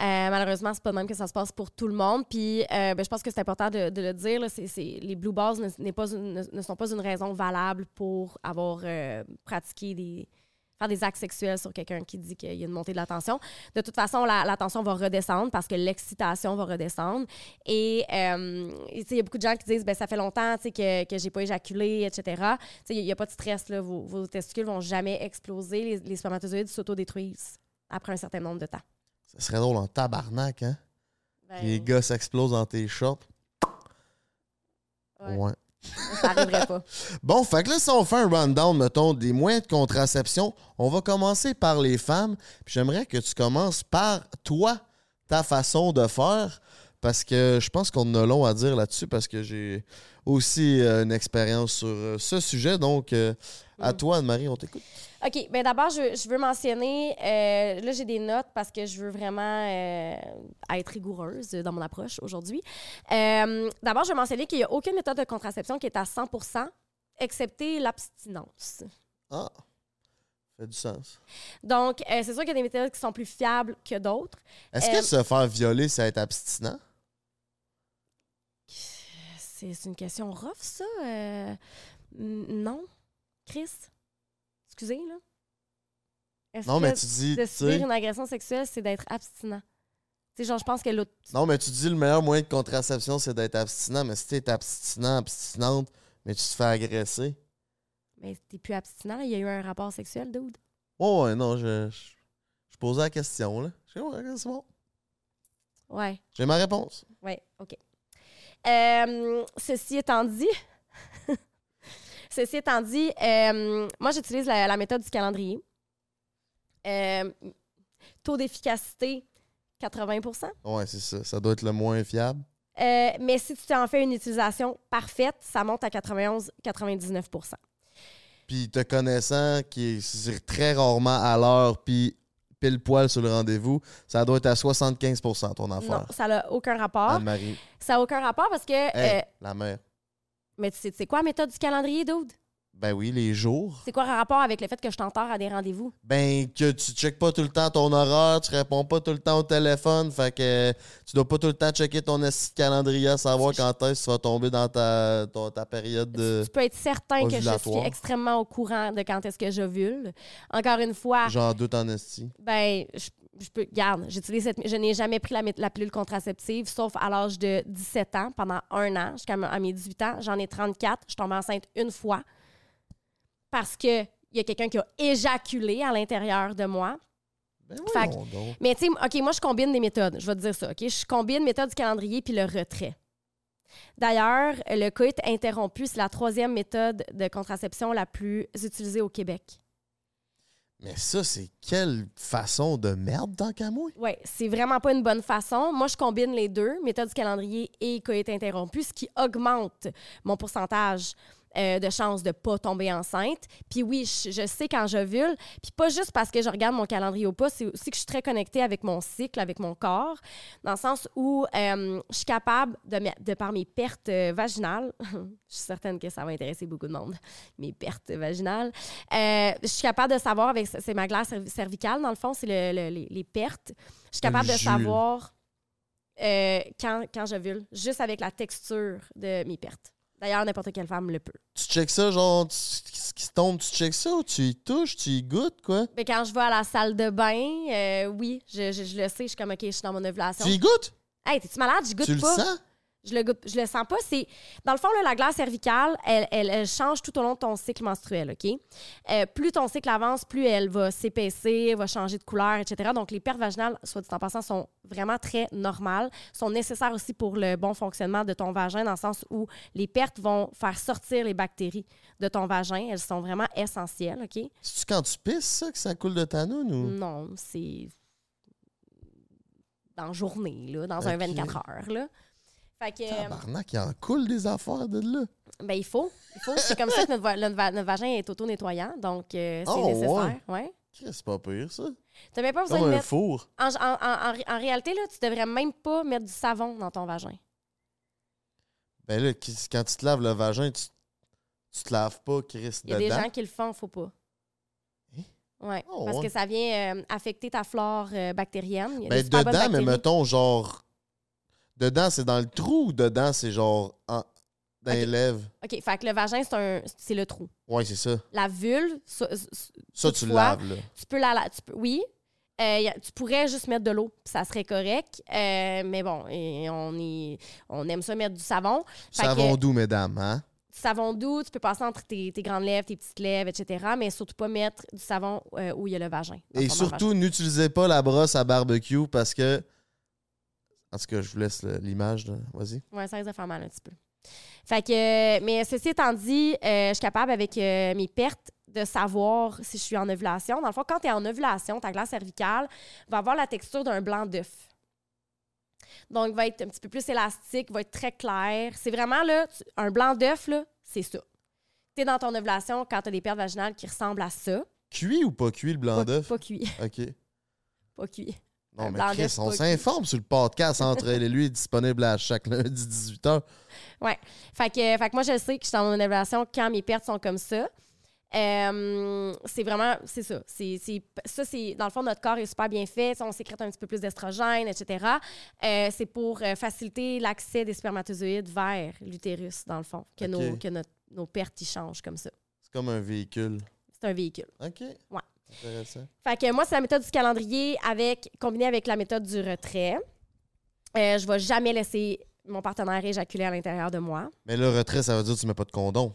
Euh, malheureusement, c'est pas de même que ça se passe pour tout le monde. Puis, euh, ben, je pense que c'est important de, le dire. les blue balls ne, pas une- ne- sont pas une raison valable pour avoir pratiqué des faire des actes sexuels sur quelqu'un qui dit qu'il y a une montée de la tension. De toute façon, la, la tension va redescendre parce que l'excitation va redescendre. Et euh, il y a beaucoup de gens qui disent ben ça fait longtemps que, que j'ai pas éjaculé, etc. Il n'y a, pas de stress. Là, vos, vos testicules vont jamais exploser. Les, les spermatozoïdes s'autodétruisent après un certain nombre de temps. Ça serait drôle en tabarnak, hein? Ben, Les gars s'explosent dans tes shorts. ouais, ouais. [laughs] Bon, fait que là, si on fait un rundown, mettons, des moyens de contraception, on va commencer par les femmes. J'aimerais que tu commences par toi, ta façon de faire, parce que je pense qu'on a long à dire là-dessus, parce que j'ai aussi euh, une expérience sur euh, ce sujet. Donc, euh, à Mm. toi, Anne-Marie, on t'écoute. OK. Ben d'abord, je, je veux mentionner, là, j'ai des notes parce que je veux vraiment être rigoureuse dans mon approche aujourd'hui. D'abord, je veux mentionner qu'il n'y a aucune méthode de contraception qui est à 100 excepté l'abstinence. Ah, fait du sens. Donc, c'est sûr qu'il y a des méthodes qui sont plus fiables que d'autres. Est-ce que se faire violer, ça être abstinent? C'est une question rough, ça? Euh, non? Chris? Excusez, là? Est-ce Non, que mais tu dis, de subir une agression sexuelle, c'est d'être abstinent? Tu sais, genre, je pense que l'autre... Non, mais tu dis le meilleur moyen de contraception, c'est d'être abstinent. Mais si t'es abstinent, abstinente, mais tu te fais agresser. Mais t'es plus abstinent. Il y a eu un rapport sexuel, dude. Oh, ouais, non, je, je, je posais la question, là. Je sais, ouais, c'est bon? Ouais, J'ai ma réponse. ouais, OK. Euh, ceci étant dit... [laughs] ceci étant dit, euh, moi, j'utilise la, la méthode du calendrier. Euh, taux d'efficacité, 80% Ouais, c'est ça. Ça doit être le moins fiable. Euh, mais si tu en fais une utilisation parfaite, ça monte à 91-99% Puis te connaissant, qui est très rarement à l'heure, puis pile poil sur le rendez-vous, ça doit être à 75% ton Non, affaire. ça n'a aucun rapport. Anne-Marie. Ça n'a aucun rapport parce que. Hey, euh, la mère. mais tu sais, c'est quoi la méthode du calendrier, dude? Ben oui, les jours. C'est quoi le rapport avec le fait que je t'enterre à des rendez-vous? Ben, que tu checkes pas tout le temps ton horaire, tu réponds pas tout le temps au téléphone, fait que tu dois pas tout le temps checker ton calendrier à savoir quand est-ce que tu vas tomber dans ta, ton- ta période de Tu peux être certain que je suis extrêmement au courant de quand est-ce que j'ovule. Encore une fois, j'en doute en esti. ben, je, je peux. Garde, cette. Je n'ai jamais pris la, pilule contraceptive, sauf à l'âge de 17 ans, pendant un an, jusqu'à mes 18 ans. J'en ai 34. Je tombe enceinte une fois parce qu'il y a quelqu'un qui a éjaculé à l'intérieur de moi. Ben Fait. Mais tu sais, OK, moi, je combine des méthodes. Je vais te dire ça, OK? Je combine méthode du calendrier puis le retrait. D'ailleurs, le coït interrompu, c'est la troisième méthode de contraception la plus utilisée au Québec. Mais ça, c'est quelle façon de merde qu'à moi? Oui, c'est vraiment pas une bonne façon. Moi, je combine les deux, méthode du calendrier et coït interrompu, ce qui augmente mon pourcentage euh, de chances de pas tomber enceinte. Puis oui, je, je sais quand j'ovule. Puis pas juste parce que je regarde mon calendrier ou pas, c'est aussi que je suis très connectée avec mon cycle, avec mon corps, dans le sens où euh, je suis capable, de, par mes pertes euh, vaginales, [laughs] je suis certaine que ça va intéresser beaucoup de monde, [laughs] mes pertes vaginales, je suis capable de savoir, avec c'est ma glace cervi- cervicale, dans le fond, c'est le- le- les, les pertes. Je suis capable de savoir euh, quand, quand j'ovule, juste avec la texture de mes pertes. D'ailleurs, n'importe quelle femme le peut. Tu checks ça, genre, tu- ce qui se tombe, tu checks ça ou tu y touches, tu y goûtes, quoi? Mais quand je vais à la salle de bain, euh, oui, je, je- je le sais, je suis comme, OK, je suis dans mon ovulation. Tu y goûtes? Hey, t'es-tu malade? Je goûte tu pas. le sens? Je le je le sens pas. C'est dans le fond là, la glace cervicale, elle, elle- elle change tout au long de ton cycle menstruel, ok? Euh, Plus ton cycle avance, plus elle va s'épaisser, va changer de couleur, etc. Donc les pertes vaginales, soit dit en passant, sont vraiment très normales, sont nécessaires aussi pour le bon fonctionnement de ton vagin, dans le sens où les pertes vont faire sortir les bactéries de ton vagin. Elles sont vraiment essentielles, ok? C'est-tu quand tu pisses, ça, que ça coule de ta noune ou? Non, c'est dans la journée, là, dans un Ok. 24 heures, là. Fait que, euh, Tabarnak, il en coule des affaires de là. ben, il faut. Il faut. C'est comme ça que notre, va- notre va- notre vagin est auto-nettoyant, donc euh, c'est Oh, nécessaire. Ouais? C'est pas pire, ça. T'as même pas besoin Comme de un mettre... four. En, en- en- en- en réalité, là, tu devrais même pas mettre du savon dans ton vagin. Ben là, quand tu te laves le vagin, tu, tu te laves pas, Chris, Il y a dedans. des gens qui le font, faut pas. Hein? Ouais, Oh, parce ouais. que ça vient euh, affecter ta flore euh, bactérienne. Il y a Ben dedans, mais mettons, genre... Dedans, c'est dans le trou ou dedans, c'est genre en- dans les Ok. lèvres? OK, fait que le vagin, c'est un- c'est le trou. Ouais, c'est ça. La vulve, ça- ça- Ça, tu le Toutefois, laves, là. tu peux la, la- tu peux- oui. Euh, y a- tu pourrais juste mettre de l'eau, puis ça serait correct. Euh, mais bon, et on, est, on aime ça mettre du savon. Fait Savon doux, mesdames, hein? Savon doux, tu peux passer entre tes, tes grandes lèvres, tes petites lèvres, etc. Mais surtout pas mettre du savon euh, où il y a le vagin. dans Et le fond, surtout, n'utilisez pas la brosse à barbecue parce que... En tout cas, je vous laisse l'image. Vas-y. Ouais, ça risque de faire mal un petit peu. Fait que, euh, mais ceci étant dit, euh, je suis capable avec euh, mes pertes de savoir si je suis en ovulation. Dans le fond, quand tu es en ovulation, ta glace cervicale va avoir la texture d'un blanc d'œuf. Donc, va être un petit peu plus élastique, va être très clair. C'est vraiment là, tu- un blanc d'œuf, là, c'est ça. Tu es dans ton ovulation quand tu as des pertes vaginales qui ressemblent à ça. Cuit ou pas cuit, le blanc d'œuf? pas cuit. OK. Pas cuit. Non, mais Chris, on s'informe sur le podcast entre elle et lui, disponible à chaque lundi 18h. Fait que, fait que moi, je sais que je suis dans mon évaluation quand mes pertes sont comme ça. Euh, c'est vraiment, c'est ça. C'est, ça, c'est, dans le fond, notre corps est super bien fait. On sécrète un petit peu plus d'estrogène, etc. Euh, c'est pour euh, faciliter l'accès des spermatozoïdes vers l'utérus, dans le fond, que, nos, que notre- nos pertes y changent comme ça. C'est comme un véhicule. C'est un véhicule. OK. Ouais. Intéressant. Fait que moi, c'est la méthode du calendrier avec, combinée avec la méthode du retrait. Euh, je vais jamais laisser mon partenaire éjaculer à l'intérieur de moi Mais le retrait, ça veut dire que tu mets pas de condom.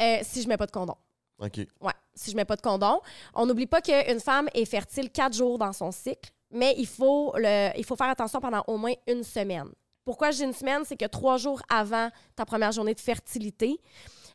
euh, si je mets pas de condom. OK. Ouais, si je mets pas de condom. On n'oublie pas qu'une femme est fertile quatre jours dans son cycle, mais il faut, le, il faut faire attention pendant au moins une semaine. Pourquoi j'ai une semaine? C'est que trois jours avant ta première journée de fertilité,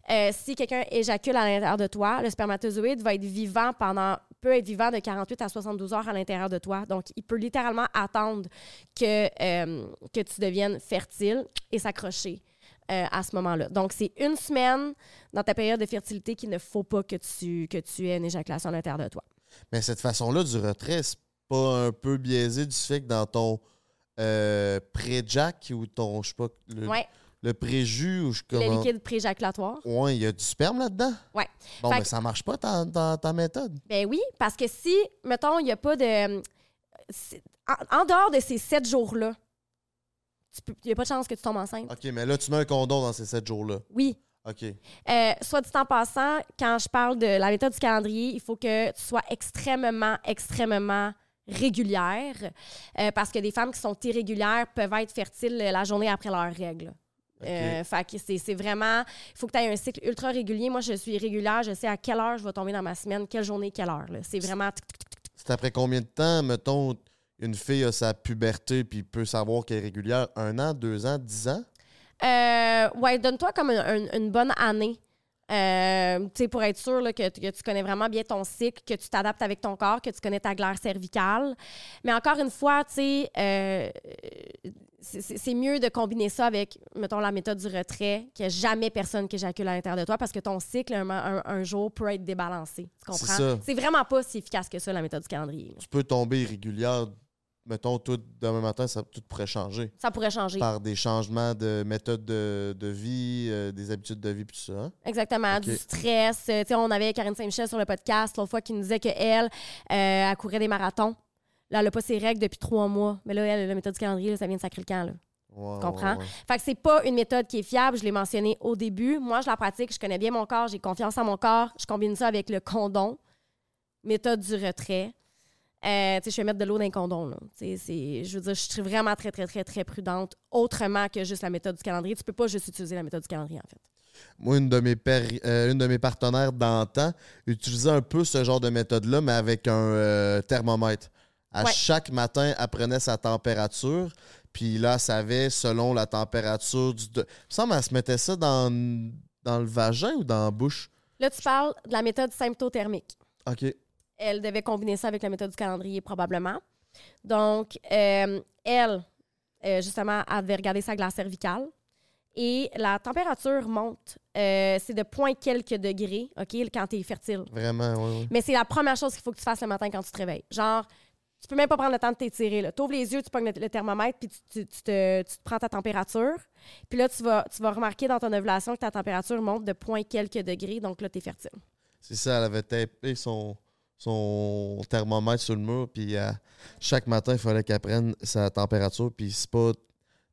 euh, si quelqu'un éjacule à l'intérieur de toi, le spermatozoïde va être vivant pendant peut être vivant de 48 à 72 heures à l'intérieur de toi. Donc, il peut littéralement attendre que, euh, que tu deviennes fertile et s'accrocher euh, à ce moment-là. Donc, c'est une semaine dans ta période de fertilité qu'il ne faut pas que tu, que tu aies une éjaculation à l'intérieur de toi. Mais cette façon-là du retrait, c'est pas un peu biaisé du fait que dans ton euh, pré-jack ou ton, je sais pas, le, Ouais, le préjus ou je le liquide préjaculatoire. Ouais, il y a du sperme là-dedans? Ouais. Bon, mais que- ça marche pas ta, ta, ta méthode. Ben oui, parce que si, mettons, il n'y a pas de. c'est- En, en dehors de ces sept jours-là, il n'y a pas de chance que tu tombes enceinte. OK, mais là, tu mets un condom dans ces sept jours-là. Oui. OK. Euh, soit dit en passant, quand je parle de la méthode du calendrier, il faut que tu sois extrêmement, extrêmement régulière, euh, parce que des femmes qui sont irrégulières peuvent être fertiles la journée après leurs règles. Euh, fait que c'est vraiment, il faut que tu aies un cycle ultra régulier. Moi, je suis régulière, je sais à quelle heure je vais tomber dans ma semaine, quelle journée, quelle heure. C'est vraiment. C'est après combien de temps, mettons, une fille a sa puberté puis peut savoir qu'elle est régulière? Un an, deux ans, dix ans? Euh, ouais, donne-toi comme une, une- une bonne année. Euh, pour être sûr là, que, que tu connais vraiment bien ton cycle, que tu t'adaptes avec ton corps, que tu connais ta glaire cervicale. Mais encore une fois, tu sais, euh, c'est- mieux de combiner ça avec, mettons, la méthode du retrait, qu'il n'y a jamais personne qui éjacule à l'intérieur de toi parce que ton cycle, un, un- un jour, peut être débalancé. Tu C'est comprends? C'est vraiment pas si efficace que ça, la méthode du calendrier. là. Tu peux tomber irrégulière. Mettons, tout demain matin, ça, tout pourrait changer. Ça pourrait changer. Par des changements de méthode de, de vie, euh, des habitudes de vie, puis tout ça. hein? Exactement, du stress. Euh, tu sais, on avait Karine Saint-Michel sur le podcast l'autre fois qui nous disait qu'elle, euh, elle courait des marathons. Là, elle n'a pas ses règles depuis trois mois. Mais là, elle, la méthode du calendrier, là, ça vient de sacrer le camp. Là. Tu comprends? ouais, ouais. Fait que c'est pas une méthode qui est fiable. Je l'ai mentionné au début. Moi, je la pratique. Je connais bien mon corps. J'ai confiance en mon corps. Je combine ça avec le condom. Méthode du retrait. Euh, je vais mettre de l'eau dans les condom. Là. Je veux dire, je suis vraiment très, très, très, très prudente. Autrement que juste la méthode du calendrier. Tu peux pas juste utiliser la méthode du calendrier, en fait. Moi, une de mes, euh, une de mes partenaires d'antan utilisait un peu ce genre de méthode-là, mais avec un euh, thermomètre. À Ouais. chaque matin, elle prenait sa température, puis là, elle savait selon la température du. de- Il me semble qu'elle se mettait ça dans, dans le vagin ou dans la bouche? Là, tu parles de la méthode symptothermique. OK. Elle devait combiner ça avec la méthode du calendrier, probablement. Donc, euh, elle, euh, justement, avait regardé sa glace cervicale. Et la température monte. Euh, c'est de point quelques degrés, OK, quand tu es fertile. Vraiment, oui, oui. Mais c'est la première chose qu'il faut que tu fasses le matin quand tu te réveilles. Genre, tu peux même pas prendre le temps de t'étirer. Tu ouvres les yeux, tu pognes le, le thermomètre, puis tu, tu- tu te, tu te prends ta température. Puis là, tu vas, tu vas remarquer dans ton ovulation que ta température monte de point quelques degrés. Donc là, tu es fertile. C'est ça, elle avait tapé son, son thermomètre sur le mur, puis euh, chaque matin, il fallait qu'elle prenne sa température, puis c'est pas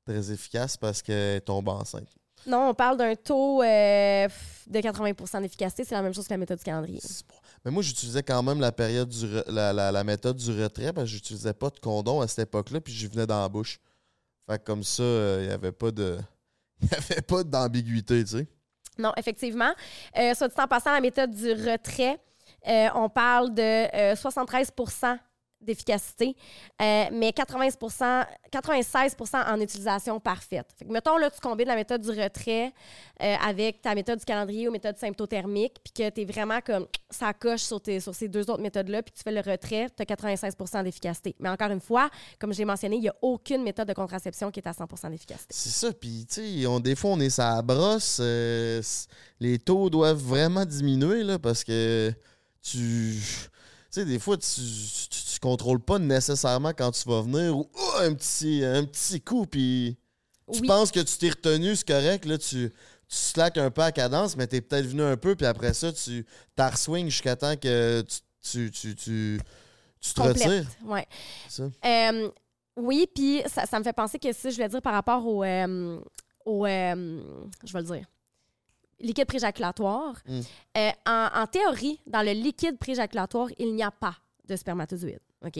très efficace parce qu'elle tombe enceinte. Non, on parle d'un taux euh, de 80% d'efficacité. C'est la même chose que la méthode du calendrier. Mais moi, j'utilisais quand même la période du re- la, la- la méthode du retrait parce que j'utilisais pas de condom à cette époque-là, puis j'y venais dans la bouche. Fait que comme ça, il n'y avait pas de. [laughs] Il y avait pas d'ambiguïté, tu sais. Non, effectivement. Euh, soit dit en passant, la méthode du retrait, euh, on parle de euh, 73% d'efficacité, euh, mais 80 96% en utilisation parfaite. Fait que, mettons, là, tu combines la méthode du retrait euh, avec ta méthode du calendrier ou méthode symptothermique, puis que tu es vraiment comme ça coche sur, tes- sur ces deux autres méthodes-là, puis tu fais le retrait, tu as 96% d'efficacité. Mais encore une fois, comme j'ai mentionné, il n'y a aucune méthode de contraception qui est à 100% d'efficacité. C'est ça, puis tu sais, des fois, on est sa brosse. euh, les taux doivent vraiment diminuer, là, parce que tu. Tu sais, des fois, tu, tu, tu contrôles pas nécessairement quand tu vas venir ou oh, un, petit, un petit coup, puis tu Oui. penses que tu t'es retenu, c'est correct, là, tu, tu slack un peu à cadence, mais t'es peut-être venu un peu, puis après ça, tu t'as swing jusqu'à temps que tu, tu, tu, tu, te retires. Ouais. Ça. Euh, oui, puis ça, ça me fait penser que si je voulais dire par rapport au, euh, au euh, je vais le dire, liquide préjaculatoire, Mm. euh, en, en théorie, dans le liquide préjaculatoire, il n'y a pas de spermatozoïdes. OK?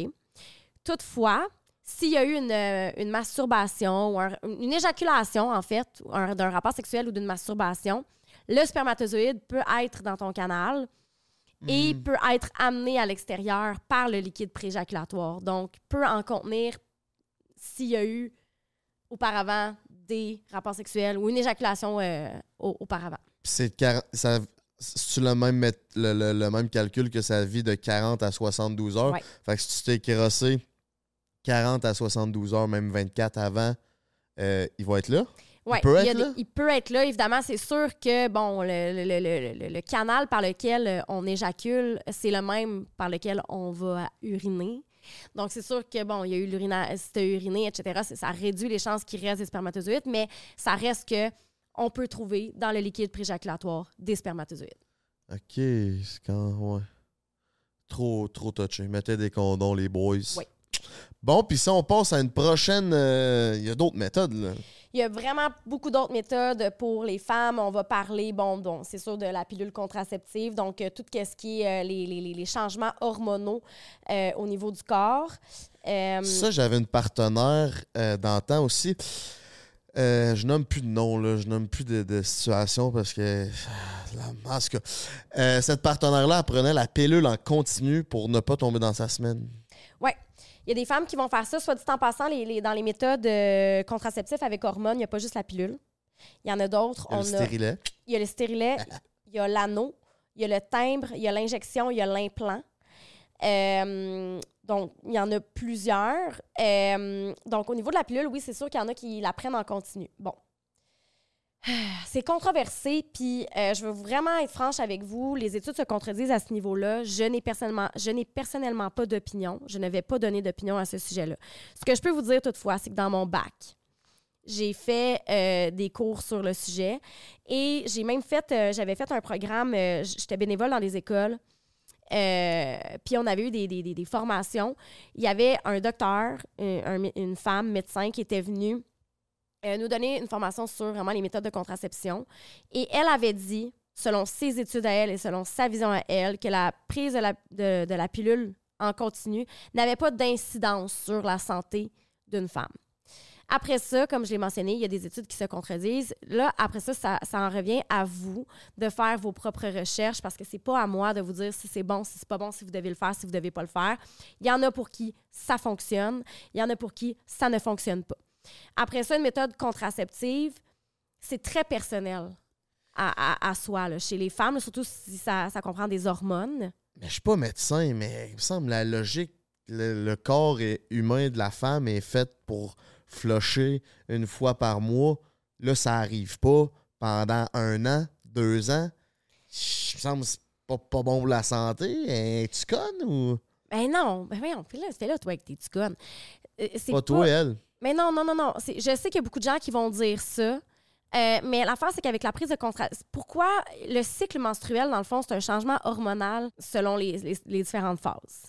Toutefois, s'il y a eu une, euh, une masturbation ou un- une éjaculation, en fait, d'un rapport sexuel ou d'une masturbation, le spermatozoïde peut être dans ton canal et Mm. peut être amené à l'extérieur par le liquide préjaculatoire. Donc, peut en contenir s'il y a eu auparavant des rapports sexuels ou une éjaculation euh, au- auparavant. C'est ça c'est le même le, le- le même calcul que sa vie de 40 à 72 heures? Ouais. Fait que si tu t'es crossé 40 à 72 heures, même 24 avant, euh, il va être là? Ouais, peut il, a être des- là? il peut être là. Évidemment, c'est sûr que bon, le, le- le- le- canal par lequel euh, on éjacule, c'est le même par lequel on va uriner. Donc, c'est sûr que, bon, il y a eu l'urina, si t'as uriné, etc., ça réduit les chances qu'il reste des spermatozoïdes, mais ça reste que on peut trouver dans le liquide préjaculatoire des spermatozoïdes. OK, c'est quand. Ouais. Trop, trop touché. Mettez des condoms, les boys. Oui. Bon, puis ça, on passe à une prochaine. euh, Il y a d'autres méthodes, là. Il y a vraiment beaucoup d'autres méthodes pour les femmes. On va parler, bon, bon c'est sûr, de la pilule contraceptive, donc euh, tout ce qui est euh, les, les- les- changements hormonaux au niveau du corps. Ça, j'avais une partenaire d'antan aussi. Euh, je nomme plus de nom, là. Je nomme plus de, de situation parce que. [sighs] La- cas, euh, cette partenaire-là prenait la pilule en continu pour ne pas tomber dans sa semaine. Il y a des femmes qui vont faire ça, soit dit en passant, les, les- dans les méthodes euh, contraceptives avec hormones, il n'y a pas juste la pilule. Il y en a d'autres. Il y a On le a- stérilet. il y a le stérilet, il y a l'anneau, il y a le timbre, il y a l'injection, il y a l'implant. Euh, donc, il y en a plusieurs. Euh, donc, au niveau de la pilule, oui, c'est sûr qu'il y en a qui la prennent en continu. Bon. [sighs] C'est controversé, puis euh, je veux vraiment être franche avec vous. Les études se contredisent à ce niveau-là. Je n'ai personnellement, personnellement pas d'opinion. Je ne vais pas donner d'opinion à ce sujet-là. Ce que je peux vous dire toutefois, c'est que dans mon bac, j'ai fait euh, des cours sur le sujet et j'ai même fait, j'avais fait un programme, j'étais bénévole dans des écoles, euh, puis on avait eu des, des- formations. Il y avait un docteur, mé- une femme médecin qui était venue euh, nous donner une formation sur vraiment les méthodes de contraception. Et elle avait dit, selon ses études à elle et selon sa vision à elle, que la prise de la, de la pilule en continu n'avait pas d'incidence sur la santé d'une femme. Après ça, comme je l'ai mentionné, il y a des études qui se contredisent. Là, après ça, ça, en revient à vous de faire vos propres recherches parce que c'est pas à moi de vous dire si c'est bon, si c'est pas bon, si vous devez le faire, si vous devez pas le faire. Il y en a pour qui ça fonctionne, il y en a pour qui ça ne fonctionne pas. Après ça, une méthode contraceptive, c'est très personnel à, soi, là, chez les femmes, surtout si ça, comprend des hormones. Mais je suis pas médecin, mais il me semble la logique, le, corps humain de la femme est fait pour flusher une fois par mois. Là, ça arrive pas pendant un an, deux ans. Il me semble que c'est pas, pas bon pour la santé. Tu connes ou? Ben non, ben voyons, fais-le, fais-le, toi, avec tes petits connes. Euh, c'est pas toi, elle? Mais non, non, non, non. Je sais qu'il y a beaucoup de gens qui vont dire ça. Euh, mais l'affaire, c'est qu'avec la prise de contraception, pourquoi le cycle menstruel, dans le fond, c'est un changement hormonal selon les, les- les différentes phases?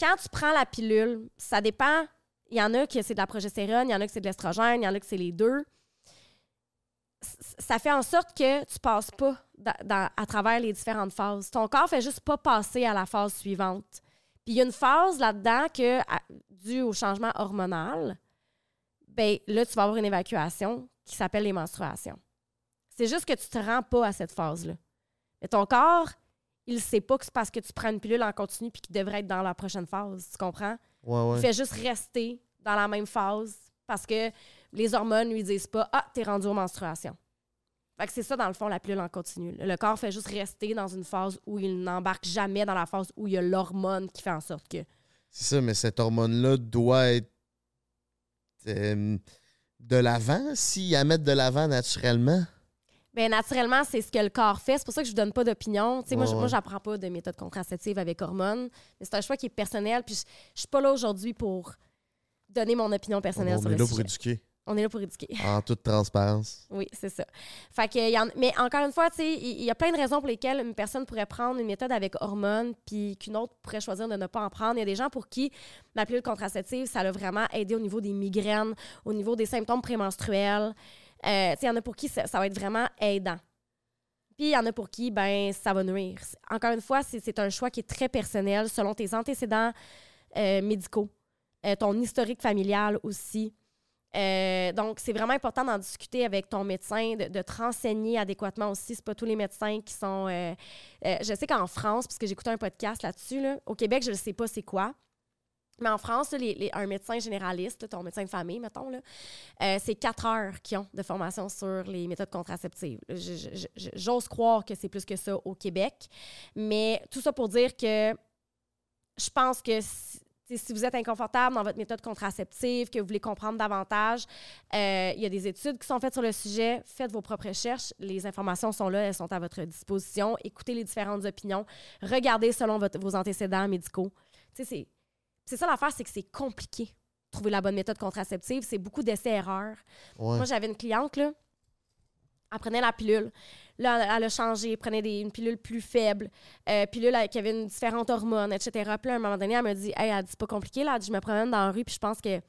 Quand tu prends la pilule, ça dépend. Il y en a qui c'est de la progestérone, il y en a qui c'est de l'estrogène, il y en a qui c'est les deux. Ça fait en sorte que tu passes pas dans- à travers les différentes phases. Ton corps fait juste pas passer à la phase suivante. Puis il y a une phase là-dedans que, à- due au changement hormonal, ben là, tu vas avoir une évacuation qui s'appelle les menstruations. C'est juste que tu te rends pas à cette phase-là. Mais ton corps, il sait pas que c'est parce que tu prends une pilule en continu puis qu'il devrait être dans la prochaine phase. Tu comprends? Ouais, ouais. Il fait juste rester dans la même phase parce que les hormones lui disent pas Ah, t'es rendu aux menstruations. Fait que c'est ça, dans le fond, la pilule en continu. Le corps fait juste rester dans une phase où il n'embarque jamais dans la phase où il y a l'hormone qui fait en sorte que. C'est ça, mais cette hormone-là doit être euh, de l'avant, s'ils la mettent de l'avant naturellement? Bien, naturellement, c'est ce que le corps fait. C'est pour ça que je ne vous donne pas d'opinion. Tu sais, moi, Ouais, je- moi, j'apprends pas de méthode contraceptive avec hormones. Mais c'est un choix qui est personnel. Puis je, je suis pas là aujourd'hui pour donner mon opinion personnelle On sur est le là sujet. pour éduquer, On est là pour éduquer. [laughs] en toute transparence. Oui, c'est ça. Fait que, y en- mais encore une fois, il y, a plein de raisons pour lesquelles une personne pourrait prendre une méthode avec hormones, puis qu'une autre pourrait choisir de ne pas en prendre. Il y a des gens pour qui la pilule contraceptive, ça a vraiment aidé au niveau des migraines, au niveau des symptômes prémenstruels. Euh, il y en a pour qui ça, ça va être vraiment aidant. Puis il y en a pour qui, ben, ça va nuire. Encore une fois, c'est c'est un choix qui est très personnel selon tes antécédents euh, médicaux, euh, ton historique familial aussi. Euh, donc, c'est vraiment important d'en discuter avec ton médecin, de, de te renseigner adéquatement aussi. C'est pas tous les médecins qui sont. euh, je sais qu'en France, puisque j'écoutais un podcast là-dessus, là, au Québec, je ne sais pas c'est quoi. Mais en France, les- les- un médecin généraliste, ton médecin de famille, mettons, c'est quatre heures qu'ils ont de formation sur les méthodes contraceptives. J'ose croire que c'est plus que ça au Québec. Mais tout ça pour dire que je pense que si vous êtes inconfortable dans votre méthode contraceptive, que vous voulez comprendre davantage, euh, il y a des études qui sont faites sur le sujet. Faites vos propres recherches. Les informations sont là, elles sont à votre disposition. Écoutez les différentes opinions. Regardez selon votre- vos antécédents médicaux. C'est, c'est ça l'affaire, c'est que c'est compliqué. Trouver la bonne méthode contraceptive, c'est beaucoup d'essais-erreurs. Ouais. Moi, j'avais une cliente, là, elle prenait la pilule. Là, elle- a changé, elle prenait des, une pilule plus faible, euh, pilule qui avait une différente hormone, etc. Puis là, à un moment donné, elle me dit Hey, elle dit, c'est pas compliqué, là. Je me promène dans la rue, puis je pense que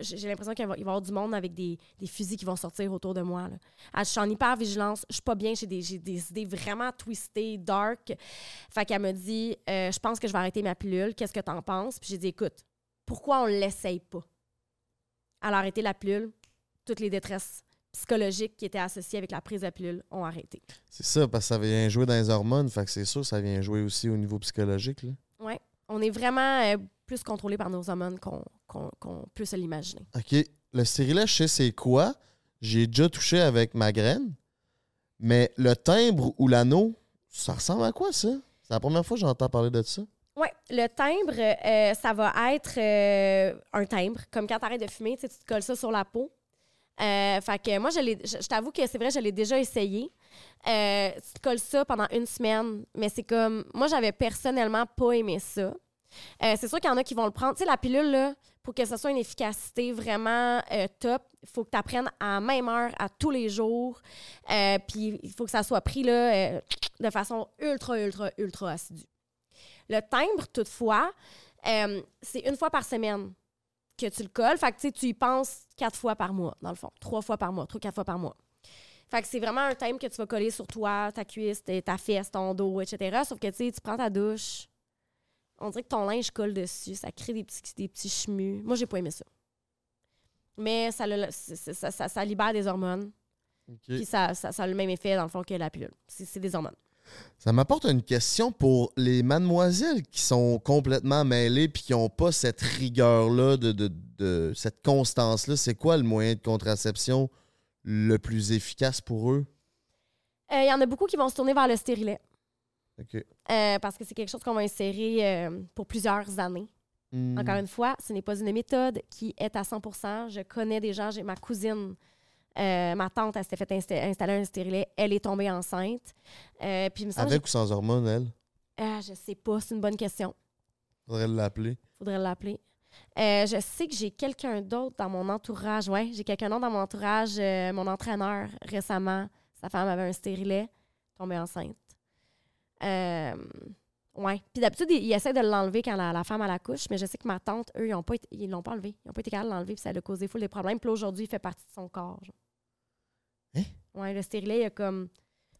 j'ai l'impression qu'il va, y avoir du monde avec des, des fusils qui vont sortir autour de moi. Elle je suis en hyper vigilance, je suis pas bien, j'ai des, des idées vraiment twistées, dark. Fait qu'elle me dit Euh, Je pense que je vais arrêter ma pilule, qu'est-ce que t'en penses Puis j'ai dit Écoute, pourquoi on l'essaye pas Elle a arrêté la pilule, toutes les détresses psychologiques qui étaient associées avec la prise de pilule ont arrêté. C'est ça, parce que ça vient jouer dans les hormones, fait que c'est sûr que ça vient jouer aussi au niveau psychologique. Ouais. On est vraiment euh, plus contrôlé par nos hormones qu'on qu'on peut se l'imaginer. OK. Le stérilet, je sais c'est quoi. J'ai déjà touché avec ma graine. Mais le timbre ou l'anneau, ça ressemble à quoi, ça? C'est la première fois que j'entends parler de ça. Oui, le timbre, euh, ça va être euh, un timbre. Comme quand tu arrêtes de fumer, tu te colles ça sur la peau. Euh, fait que moi, je, je, t'avoue que c'est vrai, je l'ai déjà essayé. Euh, tu colles ça pendant une semaine, mais c'est comme. Moi, j'avais personnellement pas aimé ça. Euh, c'est sûr qu'il y en a qui vont le prendre. Tu sais, la pilule, là, pour que ce soit une efficacité vraiment euh, top, il faut que tu apprennes à la même heure, à tous les jours. Puis il faut que ça soit pris là, de façon ultra, ultra, ultra assidue. Le timbre, toutefois, c'est une fois par semaine que tu le colles. Fait que tu y penses quatre fois par mois, dans le fond. Trois fois par mois, trois, quatre fois par mois. Fait que c'est vraiment un timbre que tu vas coller sur toi, ta cuisse, ta fesse, ton dos, etc. Sauf que tu prends ta douche, on dirait que ton linge colle dessus, ça crée des petits, des petits chemus. Moi, j'ai pas aimé ça. Mais ça, le- c'est- c'est- ça, ça- ça libère des hormones. Puis ça, ça, a le même effet, dans le fond, que la pilule. C'est des hormones. Ça m'apporte une question pour les mademoiselles qui sont complètement mêlées puis qui n'ont pas cette rigueur-là, de, de- de- cette constance-là. C'est quoi le moyen de contraception le plus efficace pour eux? Euh, Il y en a beaucoup qui vont se tourner vers le stérilet. OK. euh, parce que c'est quelque chose qu'on va insérer euh, pour plusieurs années. Hmm. Encore une fois, ce n'est pas une méthode qui est à 100% Je connais des gens, j'ai ma cousine, euh, ma tante, elle s'était fait insta- installer un stérilet, elle est tombée enceinte. Euh, puis il me semble, Avec ou sans hormones, elle? ah, je sais pas, c'est une bonne question. Faudrait l'appeler. Faudrait l'appeler. Euh, je sais que j'ai quelqu'un d'autre dans mon entourage. Ouais, j'ai quelqu'un d'autre dans mon entourage, euh, mon entraîneur récemment. Sa femme avait un stérilet, tombée enceinte. Euh, ouais. Puis d'habitude, il, il essaie de l'enlever quand la, la femme a la couche, mais je sais que ma tante, eux, ils l'ont pas, été- ils l'ont pas enlevé. Ils n'ont pas été capables de l'enlever, puis ça a causé full des problèmes. Puis aujourd'hui, il fait partie de son corps. genre. Ouais, le stérilet, il a comme.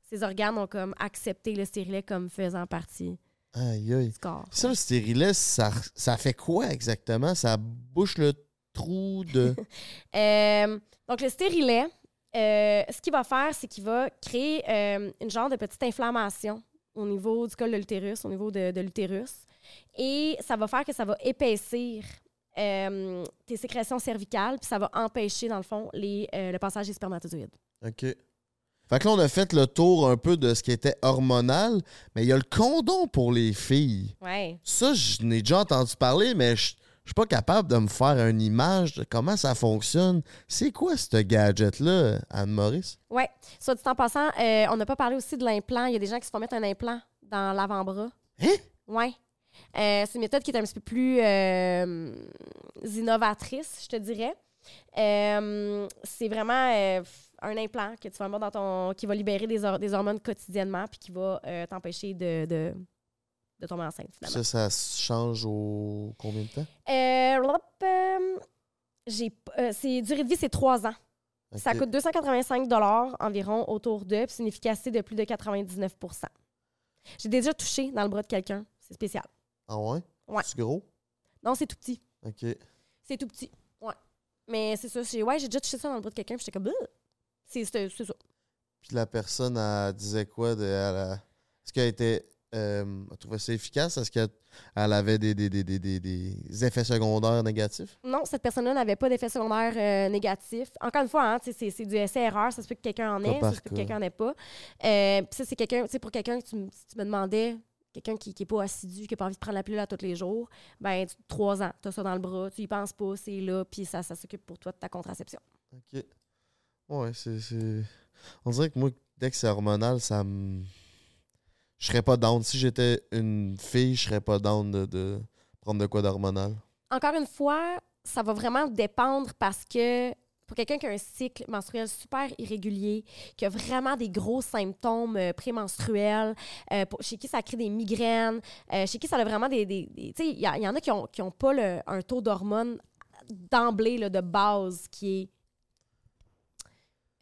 Ses organes ont comme accepté le stérilet comme faisant partie Aïe, aïe. du corps. Ça, le stérilet, ça, ça fait quoi exactement? Ça bouche le trou de. [laughs] Euh, donc, le stérilet, euh, ce qu'il va faire, c'est qu'il va créer euh, une genre de petite inflammation au niveau du col de l'utérus, au niveau de, de l'utérus. Et ça va faire que ça va épaissir euh, tes sécrétions cervicales, puis ça va empêcher, dans le fond, les, euh, le passage des spermatozoïdes. OK. Fait que là, on a fait le tour un peu de ce qui était hormonal, mais il y a le condom pour les filles. Ouais. Ça, je n'ai déjà entendu parler, mais je je suis pas capable de me faire une image de comment ça fonctionne. C'est quoi ce gadget-là, Anne-Maurice? Ouais. Soit dit en passant, euh, on n'a pas parlé aussi de l'implant. Il y a des gens qui se font mettre un implant dans l'avant-bras. Hein? Oui. C'est une méthode qui est un petit peu plus euh, innovatrice, je te dirais. Euh, c'est vraiment euh, un implant que tu vas mettre dans ton. qui va libérer des, hor- des hormones quotidiennement puis qui va euh, t'empêcher de, de, de tomber enceinte, finalement. Ça, ça change au combien de temps? Euh, euh, j'ai euh, c'est durée de vie, c'est trois ans. Ça coûte 285 environ autour d'eux, puis c'est une efficacité de plus de 99% J'ai déjà touché dans le bras de quelqu'un. C'est spécial. Ah ouais? Ouais. C'est gros? Non, c'est tout petit. OK. C'est tout petit. Ouais. Mais c'est ça. J'ai, ouais, j'ai déjà touché ça dans le bras de quelqu'un, puis j'étais comme, c'est, c'est, c'est ça. Puis la personne, elle disait quoi? De, elle Est-ce qu'elle était. Euh, elle trouvait ça efficace? Est-ce qu'elle elle avait des, des, des, des, des- effets secondaires négatifs? Non, cette personne-là n'avait pas d'effet secondaire euh, négatif. Encore une fois, hein, c'est, c'est du essai-erreur. Ça se peut que quelqu'un en ait, ça se peut que quelqu'un n'en ait pas. Euh, puis ça, c'est quelqu'un, tu sais, pour quelqu'un que tu, tu me demandais, quelqu'un qui n'est pas assidu, qui n'a pas envie de prendre la pilule à tous les jours, ben, trois ans, tu as ça dans le bras, tu y penses pas, c'est là, puis ça, ça s'occupe pour toi de ta contraception. OK. Ouais, c'est. c'est- On dirait que moi, dès que c'est hormonal, ça me. Je serais pas down. Si j'étais une fille, je serais pas down de, de prendre de quoi d'hormonal. Encore une fois, ça va vraiment dépendre parce que pour quelqu'un qui a un cycle menstruel super irrégulier, qui a vraiment des gros symptômes euh, prémenstruels, euh, pour- chez qui ça crée des migraines, euh, chez qui ça a vraiment des... des- des- tu sais, il y, en a qui n'ont qui ont pas le- un taux d'hormones d'emblée, de base, qui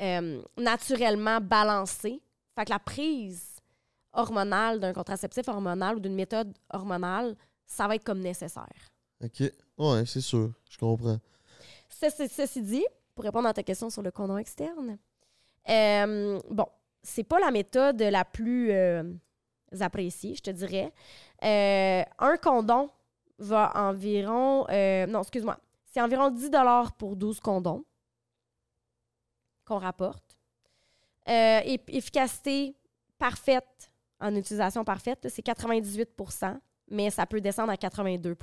est naturellement balancé. Fait que la prise hormonale d'un contraceptif hormonal ou d'une méthode hormonale, ça va être comme nécessaire. OK. Ouais, c'est sûr. Je comprends. Ceci, ceci dit, pour répondre à ta question sur le condom externe, euh, bon, c'est pas la méthode la plus euh, appréciée, je te dirais. Euh, un condom va environ. euh, non, excuse-moi. C'est environ 10 pour 12 condoms qu'on rapporte. Efficacité parfaite, en utilisation parfaite, c'est 98% mais ça peut descendre à 82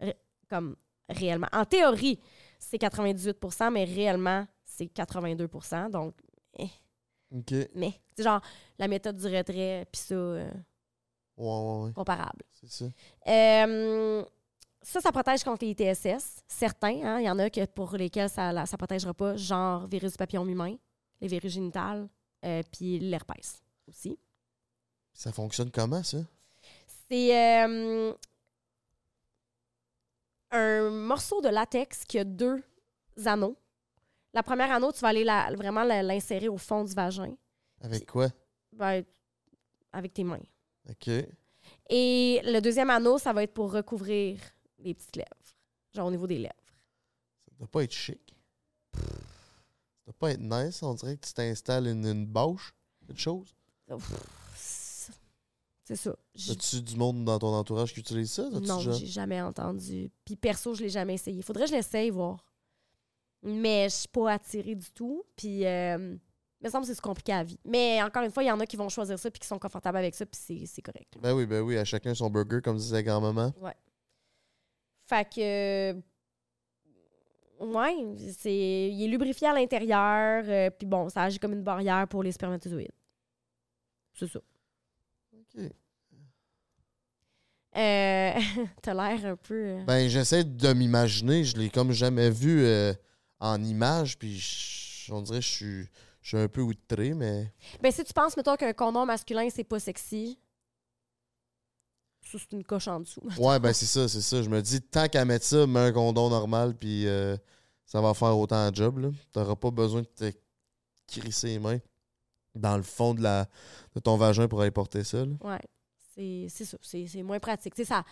ré- comme réellement. En théorie, c'est 98% mais réellement, c'est 82% Donc, OK. mais, c'est genre, la méthode du retrait, puis ça, euh, Ouais, ouais, ouais. comparable. C'est ça. Euh, ça, ça protège contre les ITSS. Certains, hein, il y en a que pour lesquels ça ne protégera pas, genre virus du papillon humain, les virus génitales, euh, puis l'herpès aussi. Ça fonctionne comment, ça? C'est euh, un morceau de latex qui a deux anneaux. La première anneau, tu vas aller la- vraiment l'insérer au fond du vagin Avec quoi? ben, avec tes mains. OK. Et le deuxième anneau, ça va être pour recouvrir les petites lèvres, genre au niveau des lèvres. Ça doit pas être chic. Ça doit pas être nice. On dirait que tu t'installes une, une bâche, quelque chose. C'est ça. As-tu du monde dans ton entourage qui utilise ça? Non, j'ai jamais entendu. Puis perso, je l'ai jamais essayé. Faudrait que je l'essaye, voir. Mais je suis pas attirée du tout. Puis, euh, il me semble que c'est compliqué à vie. Mais encore une fois, il y en a qui vont choisir ça puis qui sont confortables avec ça, puis c'est- c'est correct. Ben oui, ben oui, à chacun son burger, comme disait grand-maman. Fait que. Ouais, c'est, il est lubrifié à l'intérieur, euh, puis bon, ça agit comme une barrière pour les spermatozoïdes. C'est ça. OK. Euh, [laughs] T'as l'air un peu. euh, Ben, j'essaie de m'imaginer. Je l'ai comme jamais vu euh, en image, puis je- on dirait que je suis, je suis un peu outré, mais... Ben, si tu penses, mettons, qu'un condom masculin, c'est pas sexy, ça, c'est une coche en dessous. Ouais, ben c'est ça, c'est ça. Je me dis, tant qu'à mettre ça, mets un condom normal, puis euh, ça va faire autant de job, là. T'auras pas besoin de te crisser les mains dans le fond de, la, de ton vagin pour aller porter ça, là? Ouais, c'est c'est ça. C'est moins pratique. Ça,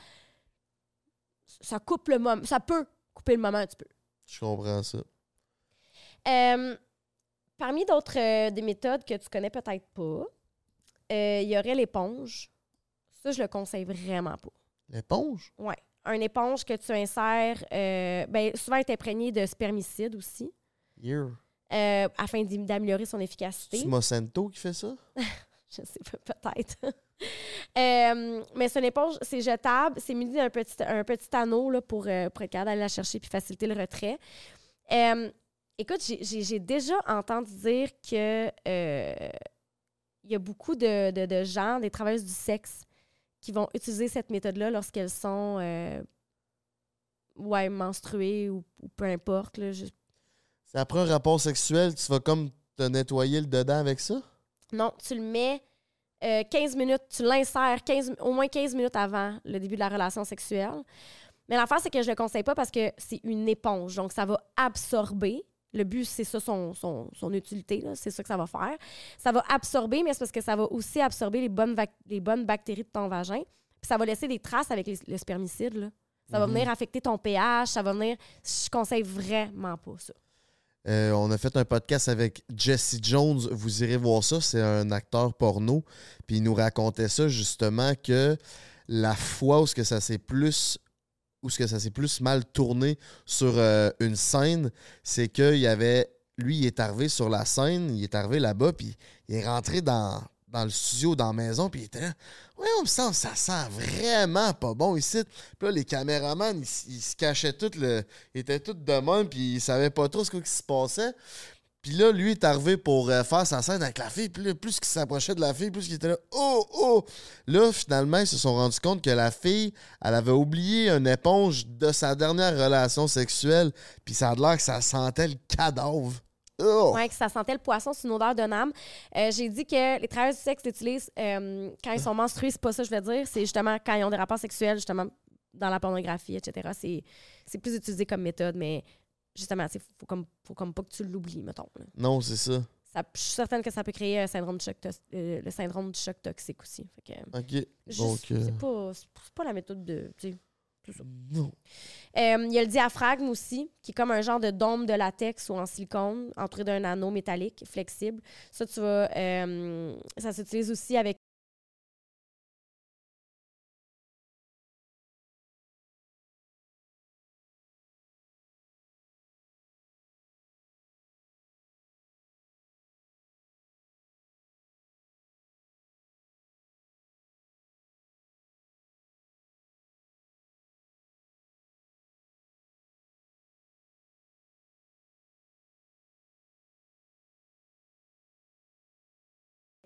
ça coupe le moment. Ça peut couper le moment un petit peu. Je comprends ça. Euh, parmi d'autres euh, des méthodes que tu connais peut-être pas, euh, il y aurait l'éponge. Ça, je le conseille vraiment pas. L'éponge? Ouais. Un éponge que tu insères, euh, ben, souvent est imprégné de spermicide aussi, Yeah. Euh, afin d'améliorer son efficacité. C'est Mocento qui fait ça? [laughs] Je sais pas, peut-être. [laughs] Euh, mais c'est une éponge, c'est jetable, c'est muni d'un petit, un petit anneau là, pour, euh, pour être capable d'aller la chercher puis faciliter le retrait. Euh, écoute, j'ai- déjà entendu dire que il y a beaucoup de, de- de gens, des travailleuses du sexe, qui vont utiliser cette méthode-là lorsqu'elles sont ouais, menstruées ou, ou peu importe. Là, je- C'est après un rapport sexuel, tu vas comme te nettoyer le dedans avec ça? Non, tu le mets euh, 15 minutes, tu l'insères 15 au moins 15 minutes avant le début de la relation sexuelle. Mais l'affaire, c'est que je le conseille pas parce que c'est une éponge. Donc, ça va absorber. Le but, c'est ça son, son, son utilité. C'est ça que ça va faire. Ça va absorber, mais c'est parce que ça va aussi absorber les bonnes, les bonnes bactéries de ton vagin. Puis ça va laisser des traces avec les, le spermicide. là. Ça va Mhm. venir affecter ton pH. Ça va venir. Je conseille vraiment pas ça. Euh, on a fait un podcast avec Jesse Jones. Vous irez voir ça. C'est un acteur porno. Puis il nous racontait ça justement que la fois où que ça s'est plus où ça s'est plus mal tourné sur euh, une scène, c'est qu'il y avait lui, il est arrivé sur la scène, il est arrivé là-bas, puis il est rentré dans, dans le studio, dans la maison, puis il était là. Ouais, on me semble ça sent vraiment pas bon ici. Puis là, les caméramans, ils, se cachaient tout. Ils étaient tous de même, puis ils savaient pas trop ce qui se passait. Puis là, lui est arrivé pour euh, faire sa scène avec la fille. Puis plus qu'il s'approchait de la fille, plus qu'il était là. Oh, oh! Là, finalement, ils se sont rendus compte que la fille, elle avait oublié une éponge de sa dernière relation sexuelle. Puis ça a l'air que ça sentait le cadavre. Oh! Ouais, que ça sentait le poisson, c'est une odeur de âme. Euh, J'ai dit que les travailleurs du sexe l'utilisent euh, quand ils sont menstrués, c'est pas ça que je veux dire. C'est justement quand ils ont des rapports sexuels, justement, dans la pornographie, etc. C'est c'est plus utilisé comme méthode, mais justement, il faut comme, faut comme pas que tu l'oublies, mettons. là. Non, c'est ça. Ça, je suis certaine que ça peut créer un syndrome de choc euh, le syndrome du choc toxique aussi. Fait que, OK. c'est pas, c'est pas la méthode de. Ça. Euh, Il y a le diaphragme aussi, qui est comme un genre de dôme de latex ou en silicone, entouré d'un anneau métallique flexible. Ça, tu vas. euh, ça s'utilise aussi avec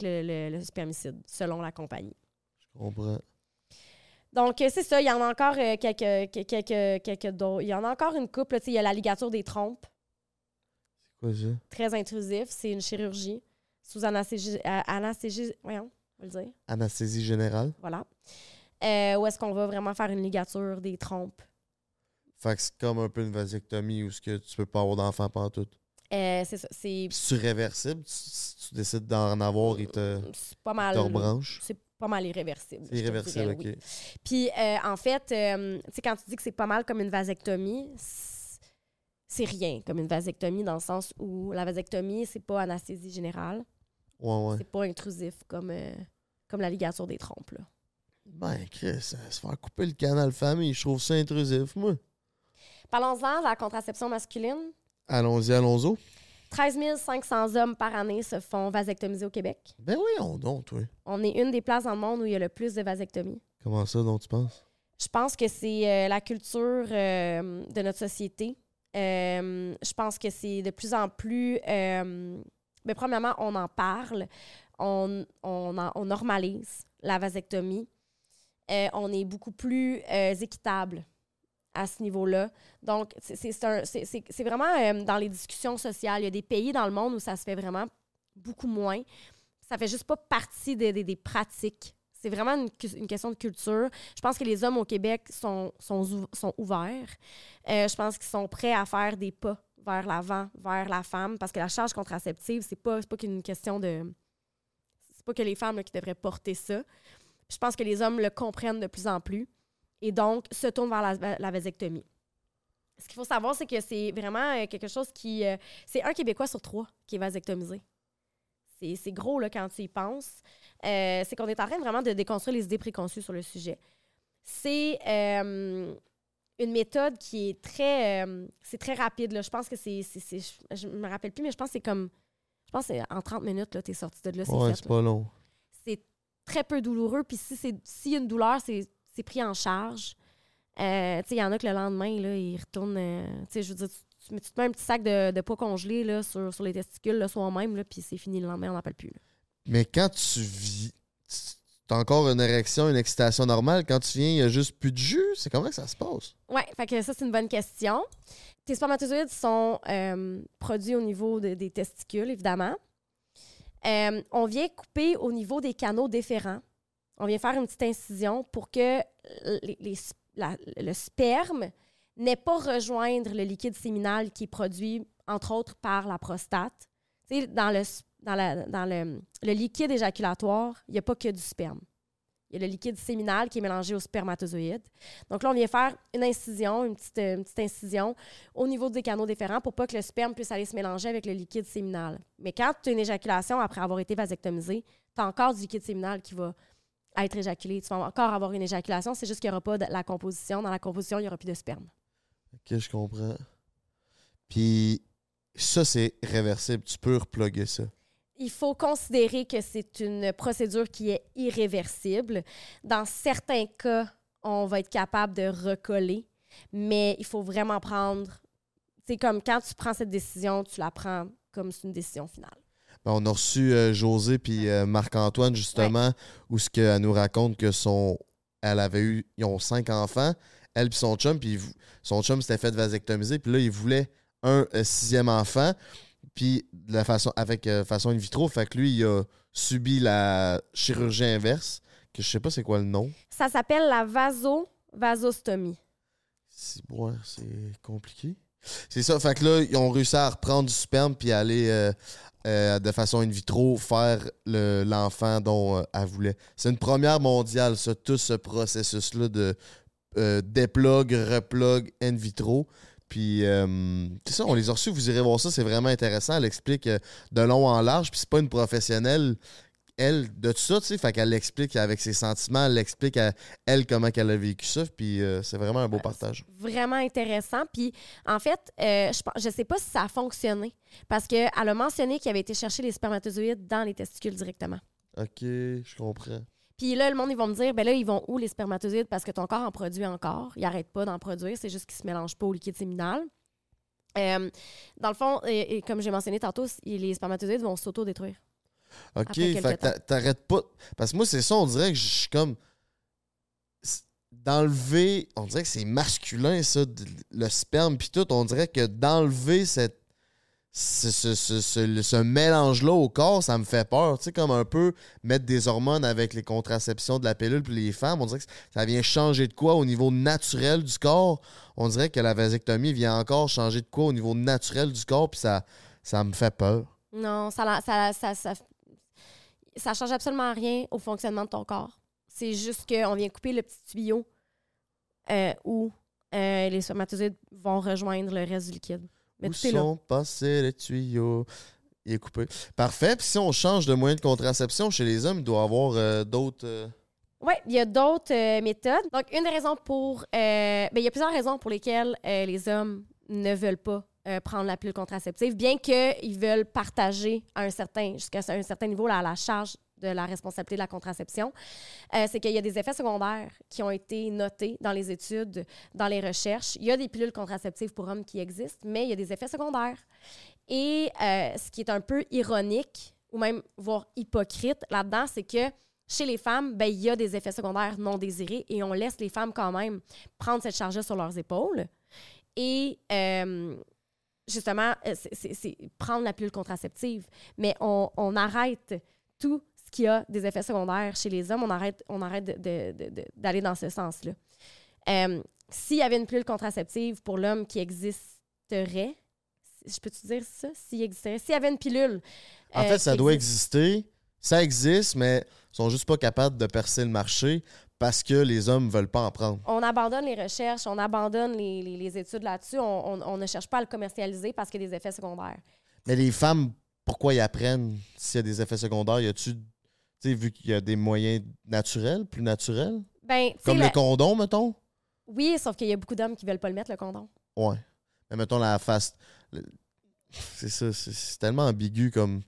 le, le- le spermicide, selon la compagnie. Je comprends. Donc, euh, c'est ça. Il y en a encore euh, quelques, quelques, quelques, d'autres. Il y en a encore une couple. Il y a la ligature des trompes, C'est quoi ça? très intrusif. C'est une chirurgie sous anesthésie. euh, anesthésie voyons, on va le dire. Anesthésie générale. Voilà. Euh, où est-ce qu'on va vraiment faire une ligature des trompes? Fait que c'est comme un peu une vasectomie où ce que tu peux pas avoir d'enfant pantoute. Euh, c'est ça. C'est réversible. Tu, décides d'en avoir, il te, c'est pas mal. te. C'est pas mal irréversible. C'est irréversible, dirais, ok. oui. Puis, euh, en fait, euh, tu sais, quand tu dis que c'est pas mal comme une vasectomie, c'est- rien comme une vasectomie dans le sens où la vasectomie, c'est pas anesthésie générale. Ouais, ouais. C'est pas intrusif comme, euh, comme la ligature des trompes. Là. Ben, Chris, euh, se faire couper le canal famille, je trouve ça intrusif, moi. Parlons-en de la contraception masculine. Allons-y, allons-y. 13 500 hommes par année se font vasectomiser au Québec. Ben oui, on donc, toi. On est une des places dans le monde où il y a le plus de vasectomies. Comment ça, donc tu penses? Je pense que c'est euh, la culture euh, de notre société. Euh, je pense que c'est de plus en plus. mais premièrement, on en parle, on, on, en- on normalise la vasectomie. On est beaucoup plus équitable à ce niveau-là. Donc, c'est- vraiment euh, dans les discussions sociales. Il y a des pays dans le monde où ça se fait vraiment beaucoup moins. Ça fait juste pas partie des- pratiques. C'est vraiment une, question de culture. Je pense que les hommes au Québec sont, sont, ou- sont ouverts. Euh, je pense qu'ils sont prêts à faire des pas vers l'avant, vers la femme, parce que la charge contraceptive, c'est pas, pas qu'une question de. C'est pas que les femmes qui devraient porter ça. Je pense que les hommes le comprennent de plus en plus et donc se tournent vers la, la vasectomie. Ce qu'il faut savoir, c'est que c'est vraiment euh, quelque chose qui. euh, c'est un Québécois sur trois qui est vasectomisé. C'est gros là, quand tu y penses. Euh, c'est qu'on est en train vraiment de déconstruire les idées préconçues sur le sujet. C'est euh, une méthode qui est très, c'est très rapide. Là. Je pense que c'est, je me rappelle plus, mais je pense que c'est comme, je pense que c'est en 30 minutes, tu es sorti de là, c'est Ouais, c'est pas long. C'est très peu douloureux, puis si s'il y a une douleur, c'est, c'est pris en charge. Euh, il y en a que le lendemain, là, ils retournent, euh, je veux dire, tu, tu mets- tu te mets un petit sac de, de poids congelé là, sur, sur les testicules le soir même, puis c'est fini le lendemain, on n'en parle plus. là. Mais quand tu vis, t'as encore une érection, une excitation normale. Quand tu viens, il y a juste plus de jus. C'est comment que ça se passe? Oui, fait que ça, c'est une bonne question. Tes spermatozoïdes sont euh, produits au niveau de- des testicules, évidemment. On vient couper au niveau des canaux déférents. On vient faire une petite incision pour que le sperme n'ait pas rejoindre le liquide séminal qui est produit, entre autres, par la prostate. Dans le, liquide éjaculatoire, il n'y a pas que du sperme. Il y a le liquide séminal qui est mélangé au spermatozoïde. Donc là, on vient faire une incision, une petite, incision au niveau des canaux déférents pour pas que le sperme puisse aller se mélanger avec le liquide séminal. Mais quand tu as une éjaculation après avoir été vasectomisé, tu as encore du liquide séminal qui va être éjaculé. Tu vas encore avoir une éjaculation, c'est juste qu'il n'y aura pas de la composition. Dans la composition, il n'y aura plus de sperme. Ok, je comprends. Puis ça, c'est réversible. Tu peux reploguer ça. Il faut considérer que c'est une procédure qui est irréversible. Dans certains cas, on va être capable de recoller, mais il faut vraiment prendre. C'est comme quand tu prends cette décision, tu la prends comme c'est une décision finale. Ben, on a reçu euh, José puis euh, Marc-Antoine, justement, où ce qu'elle nous raconte que son. Elle avait eu. Ils ont cinq enfants, elle puis son chum, puis son chum s'était fait vasectomiser, puis là, il voulait un euh, sixième enfant, puis de la façon, avec façon in vitro. Fait que lui, il a subi la chirurgie inverse, que je sais pas c'est quoi le nom. Ça s'appelle la vaso-vasostomie. C'est ouais, c'est compliqué. C'est ça. Fait que là, ils ont réussi à reprendre du sperme puis aller euh, euh, de façon in vitro faire le- l'enfant dont euh, elle voulait. C'est une première mondiale, tout ce processus-là de déplug, replug in vitro. Puis, c'est ça, on les a reçus, vous irez voir ça, c'est vraiment intéressant. Elle explique de long en large, puis c'est pas une professionnelle, elle, de tout ça, tu sais. Fait qu'elle l'explique avec ses sentiments, elle explique à elle comment qu'elle a vécu ça, puis euh, c'est vraiment un beau partage. Vraiment intéressant. Puis, en fait, euh, je ne sais pas si ça a fonctionné parce qu'elle a mentionné qu'il avait été chercher les spermatozoïdes dans les testicules directement. Ok, je comprends. Puis là, le monde, ils vont me dire, ben là, ils vont où les spermatozoïdes? Parce que ton corps en produit encore. Il n'arrête pas d'en produire. C'est juste qu'il ne se mélange pas au liquide séminal. Euh, dans le fond, et, et comme j'ai mentionné tantôt, les spermatozoïdes vont s'auto-détruire. OK, fait que t'a- t'arrêtes pas. Parce que moi, c'est ça, on dirait que je suis comme. D'enlever. On dirait que c'est masculin, ça, le sperme, puis tout. On dirait que d'enlever cette. Ce, ce- ce- ce- mélange-là au corps, ça me fait peur. Tu sais, comme un peu mettre des hormones avec les contraceptions de la pilule puis les femmes. On dirait que ça vient changer de quoi au niveau naturel du corps. On dirait que la vasectomie vient encore changer de quoi au niveau naturel du corps, puis ça, ça me fait peur. Non, ça, ça, ça, ça, ça change absolument rien au fonctionnement de ton corps. C'est juste qu'on vient couper le petit tuyau euh, où euh, les spermatozoïdes vont rejoindre le reste du liquide. Mais Où tout est là. sont passés les tuyaux? Il est coupé. Parfait. Puis si on change de moyen de contraception chez les hommes, il doit y avoir euh, d'autres. Oui, il y a d'autres euh, méthodes. Donc, une des raisons pour. euh, ben, il y a plusieurs raisons pour lesquelles euh, les hommes ne veulent pas euh, prendre la pilule contraceptive, bien qu'ils veulent partager un certain, jusqu'à un certain niveau la, la charge de la responsabilité de la contraception. Euh, c'est qu'il y a des effets secondaires qui ont été notés dans les études, dans les recherches. Il y a des pilules contraceptives pour hommes qui existent, mais il y a des effets secondaires. Et euh, ce qui est un peu ironique, ou même voire hypocrite là-dedans, c'est que chez les femmes, ben, il y a des effets secondaires non désirés et on laisse les femmes quand même prendre cette charge-là sur leurs épaules. Et justement, euh, c'est- prendre la pilule contraceptive. Mais on, on arrête tout ce qui a des effets secondaires chez les hommes. On arrête, on arrête de- de- de- de- d'aller dans ce sens-là. Euh, S'il y avait une pilule contraceptive pour l'homme qui existerait, je peux-tu dire ça? S'il existerait? S'il y avait une pilule. En euh, fait, ça doit existe- exister. Ça existe, mais ils sont juste pas capables de percer le marché parce que les hommes veulent pas en prendre. on abandonne les recherches, on abandonne les, les- les études là-dessus. On, on- on ne cherche pas à le commercialiser parce qu'il y a des effets secondaires. Mais les femmes, pourquoi ils apprennent s'il y a des effets secondaires? Y a-tu. Vu qu'il y a des moyens naturels, plus naturels? Ben, Comme la- le condom, mettons? Oui, sauf qu'il y a beaucoup d'hommes qui veulent pas le mettre, le condom. Ouais. Mais mettons la face. le- C'est ça, c'est- tellement ambigu comme.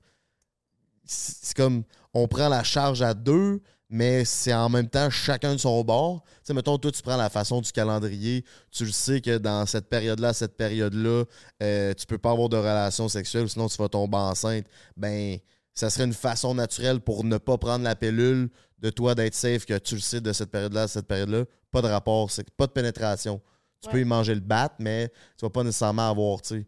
C'est comme. On prend la charge à deux, mais c'est en même temps chacun de son bord. Tu sais, mettons, toi, tu prends la façon du calendrier. Tu le sais que dans cette période-là, cette période-là, euh, tu peux pas avoir de relation sexuelle, sinon tu vas tomber enceinte. Ben, ça serait une façon naturelle pour ne pas prendre la pilule de toi d'être safe, que tu le sais de cette période-là à cette période-là. Pas de rapport, pas de pénétration. Tu peux y manger le bat, mais tu vas pas nécessairement avoir, tu sais.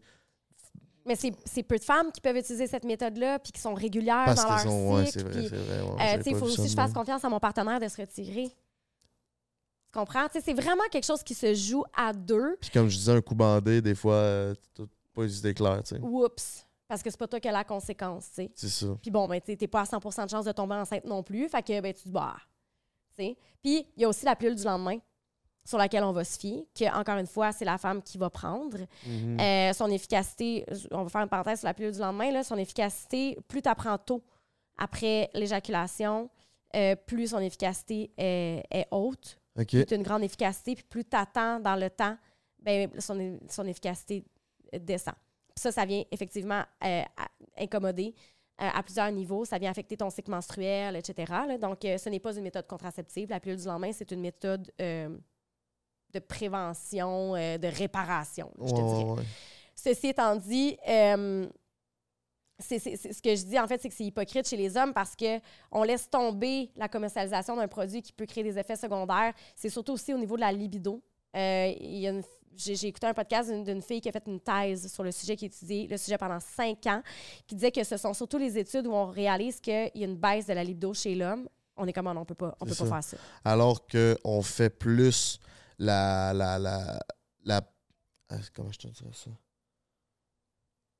Mais c'est peu de femmes qui peuvent utiliser cette méthode-là puis qui sont régulières Parce dans leur sont. Ouais, cycle. c'est vrai, puis, vrai. ouais, euh, pas faut aussi que je fasse confiance à mon partenaire de se retirer. Tu comprends? C'est vraiment quelque chose qui se joue à deux. Puis comme je disais, un coup bandé, des fois, euh, pas les idées claires, tu sais. Oups! Parce que c'est pas toi qui as la conséquence, tu sais. C'est ça. Puis bon, ben, t'es pas à 100 de chance de tomber enceinte non plus. Fait que, ben, tu te barres. Tu sais. Puis, il y a aussi la pilule du lendemain sur laquelle on va se fier, que, encore une fois, c'est la femme qui va prendre. Mhm. Euh, son efficacité, on va faire une parenthèse sur la pilule du lendemain, là, son efficacité, plus tu apprends tôt après l'éjaculation, euh, plus son efficacité est, est haute, OK. plus une grande efficacité, puis plus tu attends dans le temps, ben, son, son efficacité descend. Puis ça, ça vient effectivement euh, incommoder euh, à plusieurs niveaux. Ça vient affecter ton cycle menstruel, etc. là. Donc, euh, ce n'est pas une méthode contraceptive. La pilule du lendemain, c'est une méthode euh, de prévention, euh, de réparation, je te Ouais, dirais. ouais. Ceci étant dit, euh, c'est, c'est- c'est- ce que je dis en fait, c'est que c'est hypocrite chez les hommes parce que on laisse tomber la commercialisation d'un produit qui peut créer des effets secondaires. C'est surtout aussi au niveau de la libido. Euh, il y a une- j'ai, j'ai écouté un podcast d'une, d'une fille qui a fait une thèse sur le sujet, qui a étudié le sujet pendant cinq ans, qui disait que ce sont surtout les études où on réalise qu'il y a une baisse de la libido chez l'homme. On est comme, Ah on peut pas, on peut pas faire ça. Alors qu'on fait plus la. la, la, la ah, comment je te dirais ça?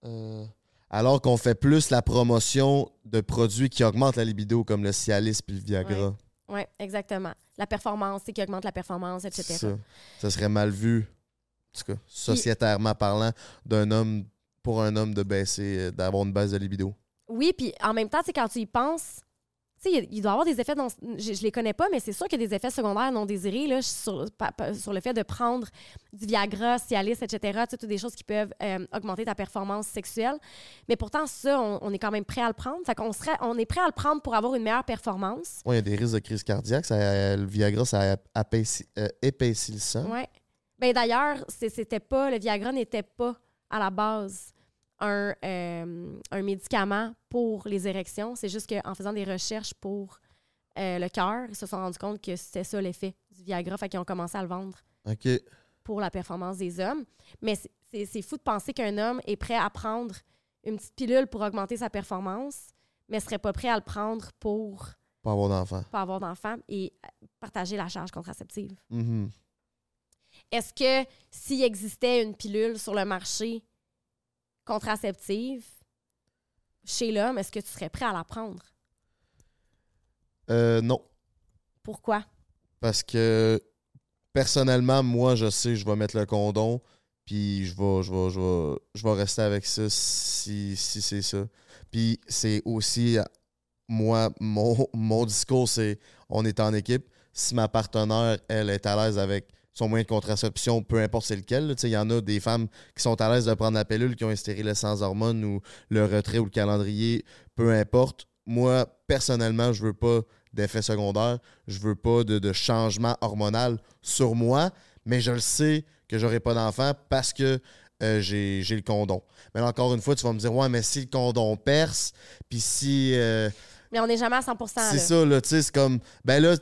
Euh, alors qu'on fait plus la promotion de produits qui augmentent la libido, comme le Cialis puis le Viagra. Oui, exactement. La performance, c'est qui augmente la performance, etc. Ça. Ça serait mal vu, en tout cas, sociétairement parlant, d'un homme, pour un homme de baisser, euh, d'avoir une baisse de libido. Oui, puis en même temps, c'est quand tu y penses, tu sais, il- doit y avoir des effets, non, je, je les connais pas, mais c'est sûr qu'il y a des effets secondaires non désirés là, sur, le fait de prendre du Viagra, Cialis, etc. Toutes des choses qui peuvent euh, augmenter ta performance sexuelle. Mais pourtant, ça, on, on est quand même prêt à le prendre. Fait qu'on serait, on est prêt à le prendre pour avoir une meilleure performance. Ouais, il y a des risques de crise cardiaque. Ça, euh, le Viagra, ça euh, épaissit le sang. Ouais. Ben d'ailleurs, c'était pas, le Viagra n'était pas à la base un, euh, un médicament pour les érections. C'est juste qu'en faisant des recherches pour euh, le cœur, ils se sont rendus compte que c'était ça l'effet du Viagra. Fait qu'ils ont commencé à le vendre pour la performance des hommes. Mais c'est- fou de penser qu'un homme est prêt à prendre une petite pilule pour augmenter sa performance, mais serait pas prêt à le prendre pour Pas avoir d'enfant. pas avoir d'enfant et euh, partager la charge contraceptive. Mhm. Est-ce que s'il existait une pilule sur le marché contraceptive chez l'homme, est-ce que tu serais prêt à la prendre? Euh, non. Pourquoi? Parce que personnellement, moi, je sais, je vais mettre le condom, puis je vais, je vais, je vais, je vais rester avec ça si, si c'est ça. Puis c'est aussi, moi, mon, [laughs] mon discours, c'est on est en équipe. Si ma partenaire, elle, est à l'aise avec son moyen de contraception, peu importe c'est lequel, il y en a des femmes qui sont à l'aise de prendre la pilule, qui ont un stérilet sans hormones ou le retrait ou le calendrier, peu importe. Moi, personnellement, je veux pas d'effet secondaire. Je veux pas de, de changement hormonal sur moi, mais je le sais que j'aurai pas d'enfant parce que euh, j'ai j'ai le condom. Mais là, encore une fois, tu vas me dire, ouais, mais si le condom perce, puis si. euh, Mais on n'est jamais à 100 c'est ça, là, tu sais, c'est comme, ben là,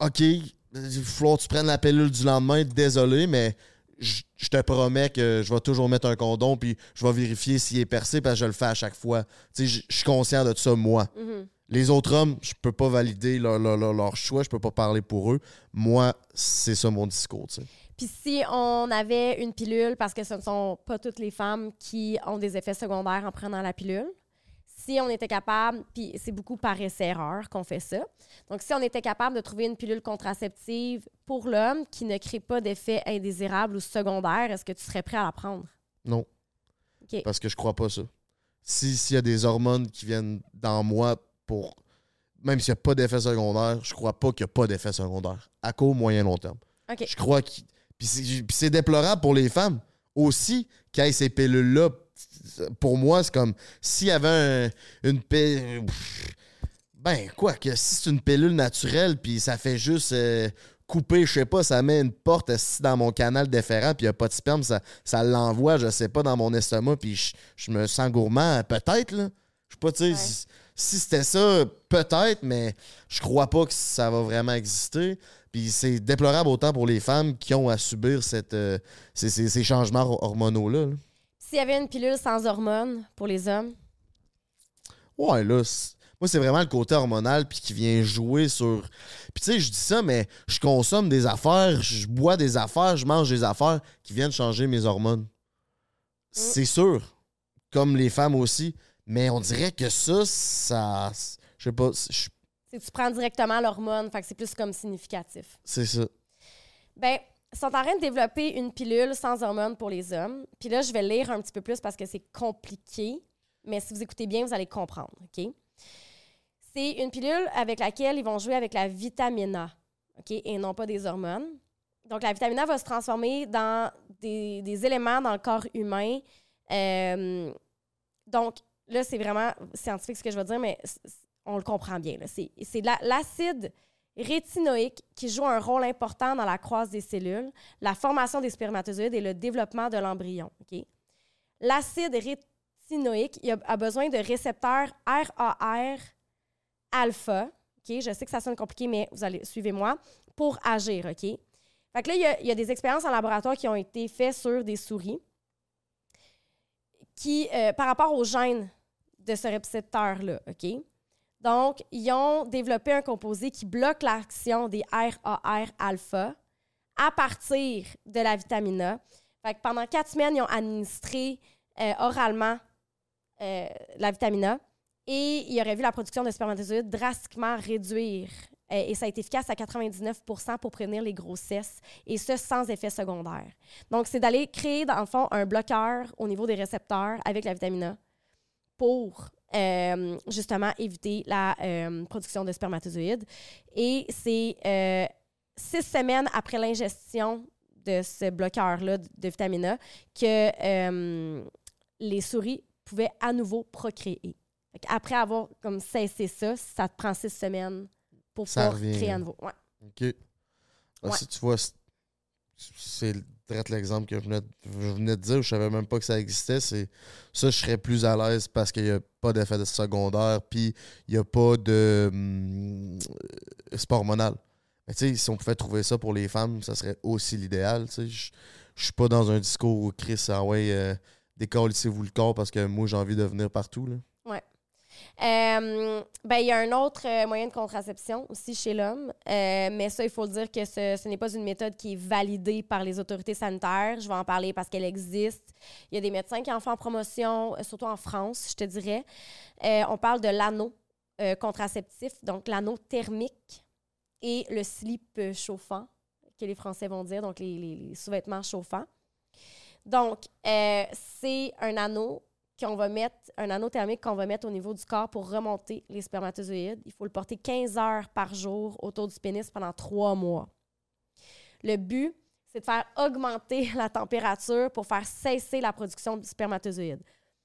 OK, il falloir que tu prennes la pilule du lendemain, désolé, mais je je te promets que je vais toujours mettre un condom, puis je vais vérifier s'il est percé, parce que je le fais à chaque fois. Tu sais, je je suis conscient de ça, moi. Mhm. Les autres hommes, je peux pas valider leur, leur- leur- leur choix, je peux pas parler pour eux. Moi, c'est ça mon discours, tu sais. Puis si on avait une pilule, parce que ce ne sont pas toutes les femmes qui ont des effets secondaires en prenant la pilule, si on était capable, puis c'est beaucoup par essai-erreur qu'on fait ça, donc si on était capable de trouver une pilule contraceptive pour l'homme qui ne crée pas d'effets indésirables ou secondaires, est-ce que tu serais prêt à la prendre? Non. Parce que je crois pas ça. Si- S'il y a des hormones qui viennent dans moi pour. Même s'il n'y a pas d'effet secondaire, je crois pas qu'il n'y a pas d'effet secondaire. À court, moyen, long terme. Je crois que. Puis c'est déplorable pour les femmes aussi qu'il y ait ces pilules-là. Pour moi, c'est comme s'il y avait un- une pilule. Ben, quoi, que si c'est une pilule naturelle, puis ça fait juste euh, couper, je sais pas, ça met une porte assis dans mon canal déférent, puis il n'y a pas de sperme, ça, ça l'envoie, je sais pas, dans mon estomac, puis je, je me sens gourmand, peut-être, là. Je sais pas, tu sais, Ouais. si, si c'était ça, peut-être, mais je crois pas que ça va vraiment exister. Puis c'est déplorable autant pour les femmes qui ont à subir cette, euh, ces, ces- ces changements hor- hormonaux-là. là. S'il y avait une pilule sans hormones pour les hommes, Ouais, là, moi, c'est vraiment le côté hormonal puis qui vient jouer sur. Puis tu sais, je dis ça, mais je consomme des affaires, je bois des affaires, je mange des affaires qui viennent changer mes hormones. C'est sûr. Comme les femmes aussi. Mais on dirait que ça, ça. Je sais pas. tu prends directement l'hormone, fait que c'est plus comme significatif. C'est ça. Ben, sont en train de développer une pilule sans hormones pour les hommes. Puis là, je vais lire un petit peu plus parce que c'est compliqué. Mais si vous écoutez bien, vous allez comprendre? C'est une pilule avec laquelle ils vont jouer avec la vitamine A? Et non pas des hormones. Donc, la vitamine A va se transformer dans des, éléments dans le corps humain. Euh, donc, là, c'est vraiment scientifique ce que je vais dire, mais on le comprend bien. C'est c'est de la- l'acide rétinoïque qui joue un rôle important dans la croissance des cellules, la formation des spermatozoïdes et le développement de l'embryon. L'acide rétinoïque a, besoin de récepteurs RAR alpha. Je sais que ça sonne compliqué, mais vous allez suivez-moi pour agir. Fait que là, il y a- des expériences en laboratoire qui ont été faites sur des souris qui, euh, par rapport aux gènes de ce récepteur-là? Donc, ils ont développé un composé qui bloque l'action des RAR alpha à partir de la vitamine A. Pendant quatre semaines, ils ont administré euh, oralement euh, la vitamine A et ils auraient vu la production de spermatozoïdes drastiquement réduire. Euh, et ça a été efficace à 99% pour prévenir les grossesses, et ce, sans effet secondaire. Donc, c'est d'aller créer, dans le fond, un bloqueur au niveau des récepteurs avec la vitamine A pour euh, justement éviter la euh, production de spermatozoïdes. Et c'est euh, six semaines après l'ingestion de ce bloqueur-là de vitamine A que les souris pouvaient à nouveau procréer. Après avoir comme cessé ça, ça te prend six semaines pour pouvoir créer à nouveau. Ouais. OK. Ah, Ouais. Si tu vois, c'est traite l'exemple que je venais, de, dire, je savais même pas que ça existait, ça, je serais plus à l'aise parce qu'il n'y a pas d'effet secondaire, puis il n'y a pas de. hum, pas hormonal. Mais tu sais, si on pouvait trouver ça pour les femmes, ça serait aussi l'idéal. Je suis pas dans un discours où Chris, ah ouais, euh, décollissez-vous le corps parce que moi, j'ai envie de venir partout. Là. Euh, ben, il y a un autre euh, moyen de contraception aussi chez l'homme, Euh, mais ça, il faut dire que ce, ce n'est pas une méthode qui est validée par les autorités sanitaires. Je vais en parler parce qu'elle existe. Il y a des médecins qui en font promotion, surtout en France, je te dirais. On parle de l'anneau contraceptif, donc l'anneau thermique et le slip chauffant, que les Français vont dire, donc les, les- sous-vêtements chauffants. Donc, c'est un anneau qu'on va mettre, un anneau thermique qu'on va mettre au niveau du corps pour remonter les spermatozoïdes. Il faut le porter 15 heures par jour autour du pénis pendant trois mois. Le but, c'est de faire augmenter [laughs] la température pour faire cesser la production de spermatozoïdes.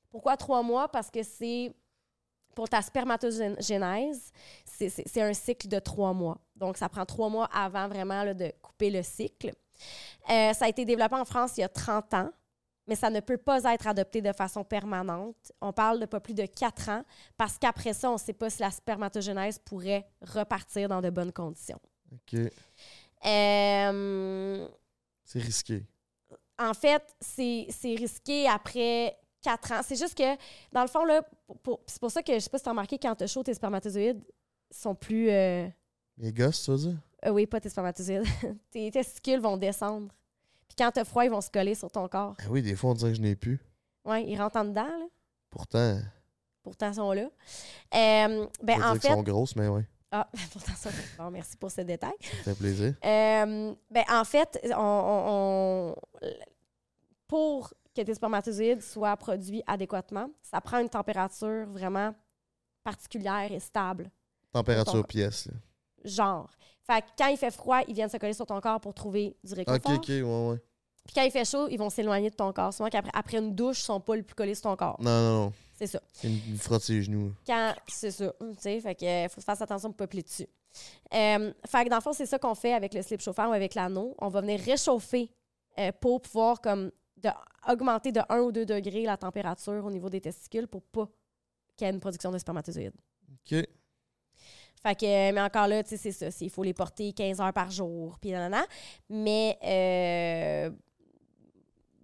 Pourquoi trois mois? Parce que c'est pour ta spermatogénèse, c'est- un cycle de trois mois. Donc, ça prend trois mois avant vraiment de couper le cycle. Euh, ça a été développé en France il y a 30 ans mais ça ne peut pas être adopté de façon permanente. On parle de pas plus de quatre ans, parce qu'après ça, on ne sait pas si la spermatogénèse pourrait repartir dans de bonnes conditions. OK. Euh, C'est risqué. en fait, c'est risqué après quatre ans. C'est juste que, dans le fond, là, c'est pour ça que, je sais pas si tu as remarqué, quand tu chaud, tes spermatozoïdes sont plus... euh, Les gosses, tu veux dire? euh, oui, pas tes spermatozoïdes. [laughs] tes testicules vont descendre. Puis quand tu as froid, ils vont se coller sur ton corps. Ah oui, des fois, on dirait que je n'ai plus. Oui, ils rentrent en dedans, là. Pourtant, Pourtant, ils sont là. Euh, ben, en fait, qu'elles sont grosses, mais oui, Ah, [laughs] pourtant, ça. Bon, merci pour ce détail. ça fait plaisir. Euh, ben, en fait, on, pour que tes spermatozoïdes soient produits adéquatement, ça prend une température vraiment particulière et stable. Température pièce. là. Genre. Fait que quand il fait froid, ils viennent se coller sur ton corps pour trouver du réconfort. Ok, ok, ouais, ouais. Puis quand il fait chaud, ils vont s'éloigner de ton corps. Souvent qu'après après une douche, ils sont pas le plus collés sur ton corps. Non, non, non. C'est ça. Il il me frotte ses genoux. quand c'est ça, tu sais, fait que euh, faut faire attention pour pas plier dessus. Euh, fait que dans le fond, c'est ça qu'on fait avec le slip chauffant ou avec l'anneau. On va venir réchauffer euh, pour pouvoir comme de, augmenter de 1 ou 2 degrés la température au niveau des testicules pour pas qu'il y ait une production de spermatozoïdes. Ok. Fait que, euh, mais encore là, tu sais, c'est ça. Il faut les porter 15 heures par jour, puis nanana. Mais euh,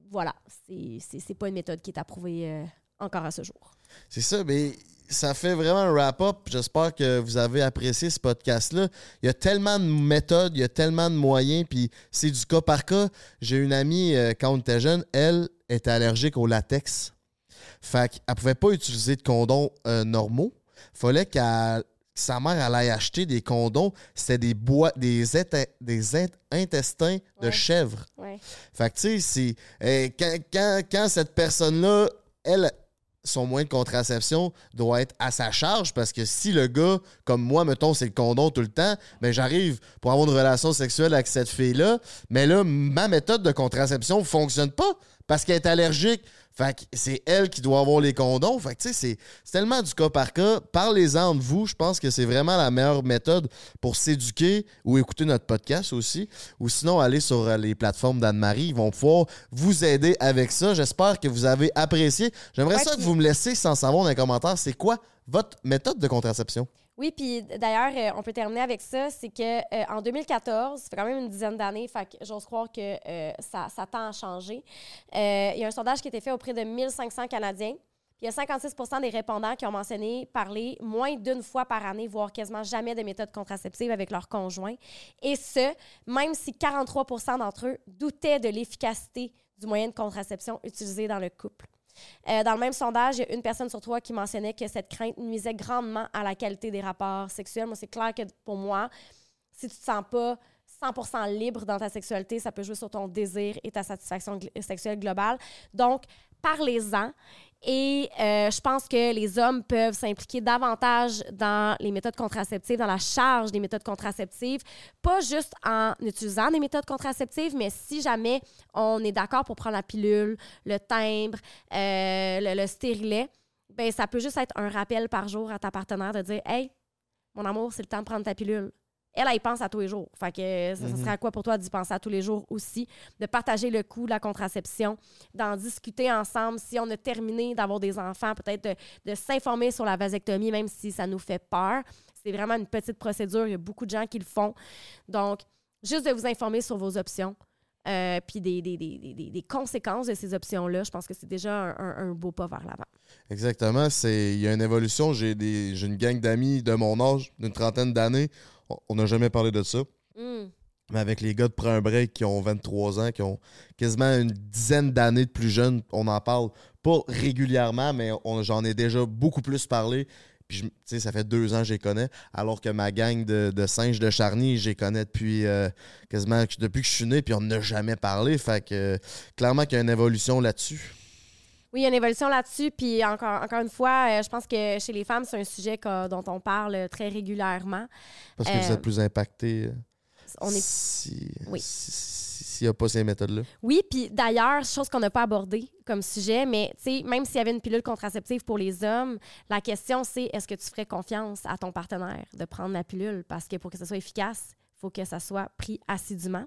voilà, c'est- pas une méthode qui est approuvée euh, encore à ce jour. C'est ça, mais ça fait vraiment un wrap-up. J'espère que vous avez apprécié ce podcast-là. Il y a tellement de méthodes, il y a tellement de moyens, puis c'est du cas par cas. J'ai une amie, euh, quand on était jeune, elle était allergique au latex. Fait qu'elle pouvait pas utiliser de condoms euh, normaux. Fallait qu'elle que sa mère aille acheter des condoms. C'était des bois, des, éte- des int- intestins de Ouais. chèvre. Ouais. Fait que, tu sais, c'est. euh, quand, quand- quand cette personne-là, elle, son moyen de contraception doit être à sa charge parce que si le gars, comme moi, mettons, c'est le condom tout le temps, ben j'arrive pour avoir une relation sexuelle avec cette fille-là, mais là, ma méthode de contraception fonctionne pas parce qu'elle est allergique. Fait que c'est elle qui doit avoir les condoms. Fait que, tu sais, c'est- c'est tellement du cas par cas. Parlez-en de vous. Je pense que c'est vraiment la meilleure méthode pour s'éduquer ou écouter notre podcast aussi. Ou sinon, aller sur euh, les plateformes d'Anne-Marie. Ils vont pouvoir vous aider avec ça. J'espère que vous avez apprécié. J'aimerais Ouais, ça que vous me laissiez sans savoir dans les commentaires, c'est quoi votre méthode de contraception? Oui, puis d'ailleurs, euh, on peut terminer avec ça, c'est que euh, en 2014, ça fait quand même une dizaine d'années, fait que j'ose croire que euh, ça, tend à changer. Il y a un sondage qui a été fait auprès de 1500 Canadiens. Il y a 56% des répondants qui ont mentionné parler moins d'une fois par année, voire quasiment jamais de méthode contraceptive avec leur conjoint. Et ce, même si 43% d'entre eux doutaient de l'efficacité du moyen de contraception utilisé dans le couple. Euh, dans le même sondage, il y a une personne sur trois qui mentionnait que cette crainte nuisait grandement à la qualité des rapports sexuels. Moi, c'est clair que pour moi, si tu te sens pas 100% libre dans ta sexualité, ça peut jouer sur ton désir et ta satisfaction sexuelle globale. Donc, parlez-en. Et euh, je pense que les hommes peuvent s'impliquer davantage dans les méthodes contraceptives, dans la charge des méthodes contraceptives, pas juste en utilisant des méthodes contraceptives, mais si jamais on est d'accord pour prendre la pilule, le timbre, euh, le, le stérilet, ben ça peut juste être un rappel par jour à ta partenaire de dire Hey, mon amour, c'est le temps de prendre ta pilule. Elle, elle y pense à tous les jours. Fait que ça, ça serait à quoi pour toi d'y penser à tous les jours aussi, de partager le coût de la contraception, d'en discuter ensemble si on a terminé d'avoir des enfants, peut-être de, de s'informer sur la vasectomie, même si ça nous fait peur. C'est vraiment une petite procédure. Il y a beaucoup de gens qui le font. Donc, juste de vous informer sur vos options. Euh, puis des, des, des, des- conséquences de ces options-là, je pense que c'est déjà un, un- un beau pas vers l'avant. Exactement. Il y a une évolution. J'ai, une gang d'amis de mon âge, d'une trentaine d'années. On- n'a jamais parlé de ça. Mm. Mais avec les gars de Prends un break qui ont 23 ans, qui ont quasiment une dizaine d'années de plus jeunes, on en parle pas régulièrement, mais j'en ai déjà beaucoup plus parlé. Puis, je- tu sais, ça fait deux ans que je les connais, alors que ma gang de, de singes de Charny, je les connais depuis euh, quasiment depuis que je suis né, puis on n'a jamais parlé. Fait que euh, clairement qu'il y a une évolution là-dessus. Oui, il y a une évolution là-dessus. Puis encore, encore une fois, euh, je pense que chez les femmes, c'est un sujet que- dont on parle très régulièrement. Parce que vous Euh, êtes plus impacté. euh, On est si, Oui. si- si- S'il n'y a pas ces méthodes-là. Oui, puis d'ailleurs, chose qu'on n'a pas abordée comme sujet, mais même s'il y avait une pilule contraceptive pour les hommes, la question c'est est-ce que tu ferais confiance à ton partenaire de prendre la pilule? Parce que pour que ça soit efficace, il faut que ça soit pris assidûment.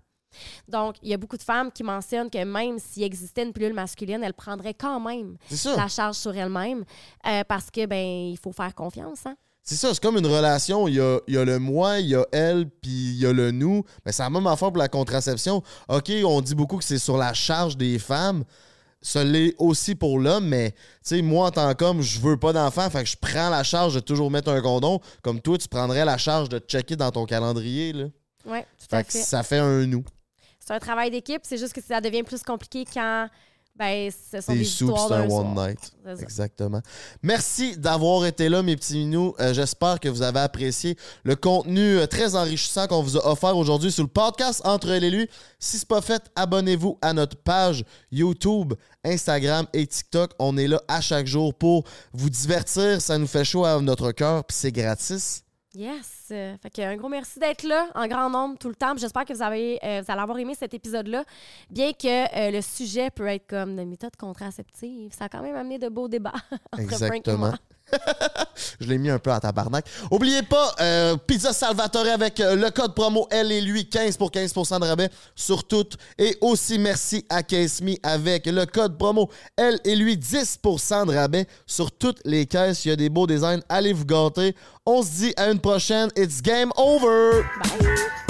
Donc, il y a beaucoup de femmes qui mentionnent que même s'il existait une pilule masculine, elles prendraient quand même la charge sur elles-mêmes euh, parce que ben il faut faire confiance. Hein? C'est ça, c'est comme une relation. Il y a, il y a le moi, il y a elle, puis il y a le nous. Mais c'est la même affaire pour la contraception. OK, on dit beaucoup que c'est sur la charge des femmes. Ça l'est aussi pour l'homme, mais tu sais, moi, en tant qu'homme, je veux pas d'enfant, fait que je prends la charge de toujours mettre un condom. Comme toi, tu prendrais la charge de te checker dans ton calendrier. Là. Tout à Fait que ça fait un nous. C'est un travail d'équipe, c'est juste que ça devient plus compliqué quand ben, ce sont Des c'est un one soir. night. Exactement. Merci d'avoir été là, mes petits minous. Euh, J'espère que vous avez apprécié le contenu euh, très enrichissant qu'on vous a offert aujourd'hui sur le podcast Entre et lui. Si ce n'est pas fait, abonnez-vous à notre page YouTube, Instagram et TikTok. On est là à chaque jour pour vous divertir. Ça nous fait chaud à notre cœur, puis c'est gratis. Yes. Euh, Fait que un gros merci d'être là en grand nombre tout le temps. J'espère que vous, avez, euh, vous allez avoir aimé cet épisode-là. Bien que euh, le sujet peut être comme de méthode contraceptive, ça a quand même amené de beaux débats [laughs] entre Frank et Exactement. moi. [laughs] Je l'ai mis un peu à tabarnak. Oubliez pas, euh, Pizza Salvatore avec euh, le code promo Elle et lui, 15 pour 15% de rabais sur toutes. Et aussi merci à Case Me avec le code promo Elle et lui, 10% de rabais sur toutes les caisses. Il y a des beaux designs. Allez vous gâter. On se dit à une prochaine. It's game over! Bye!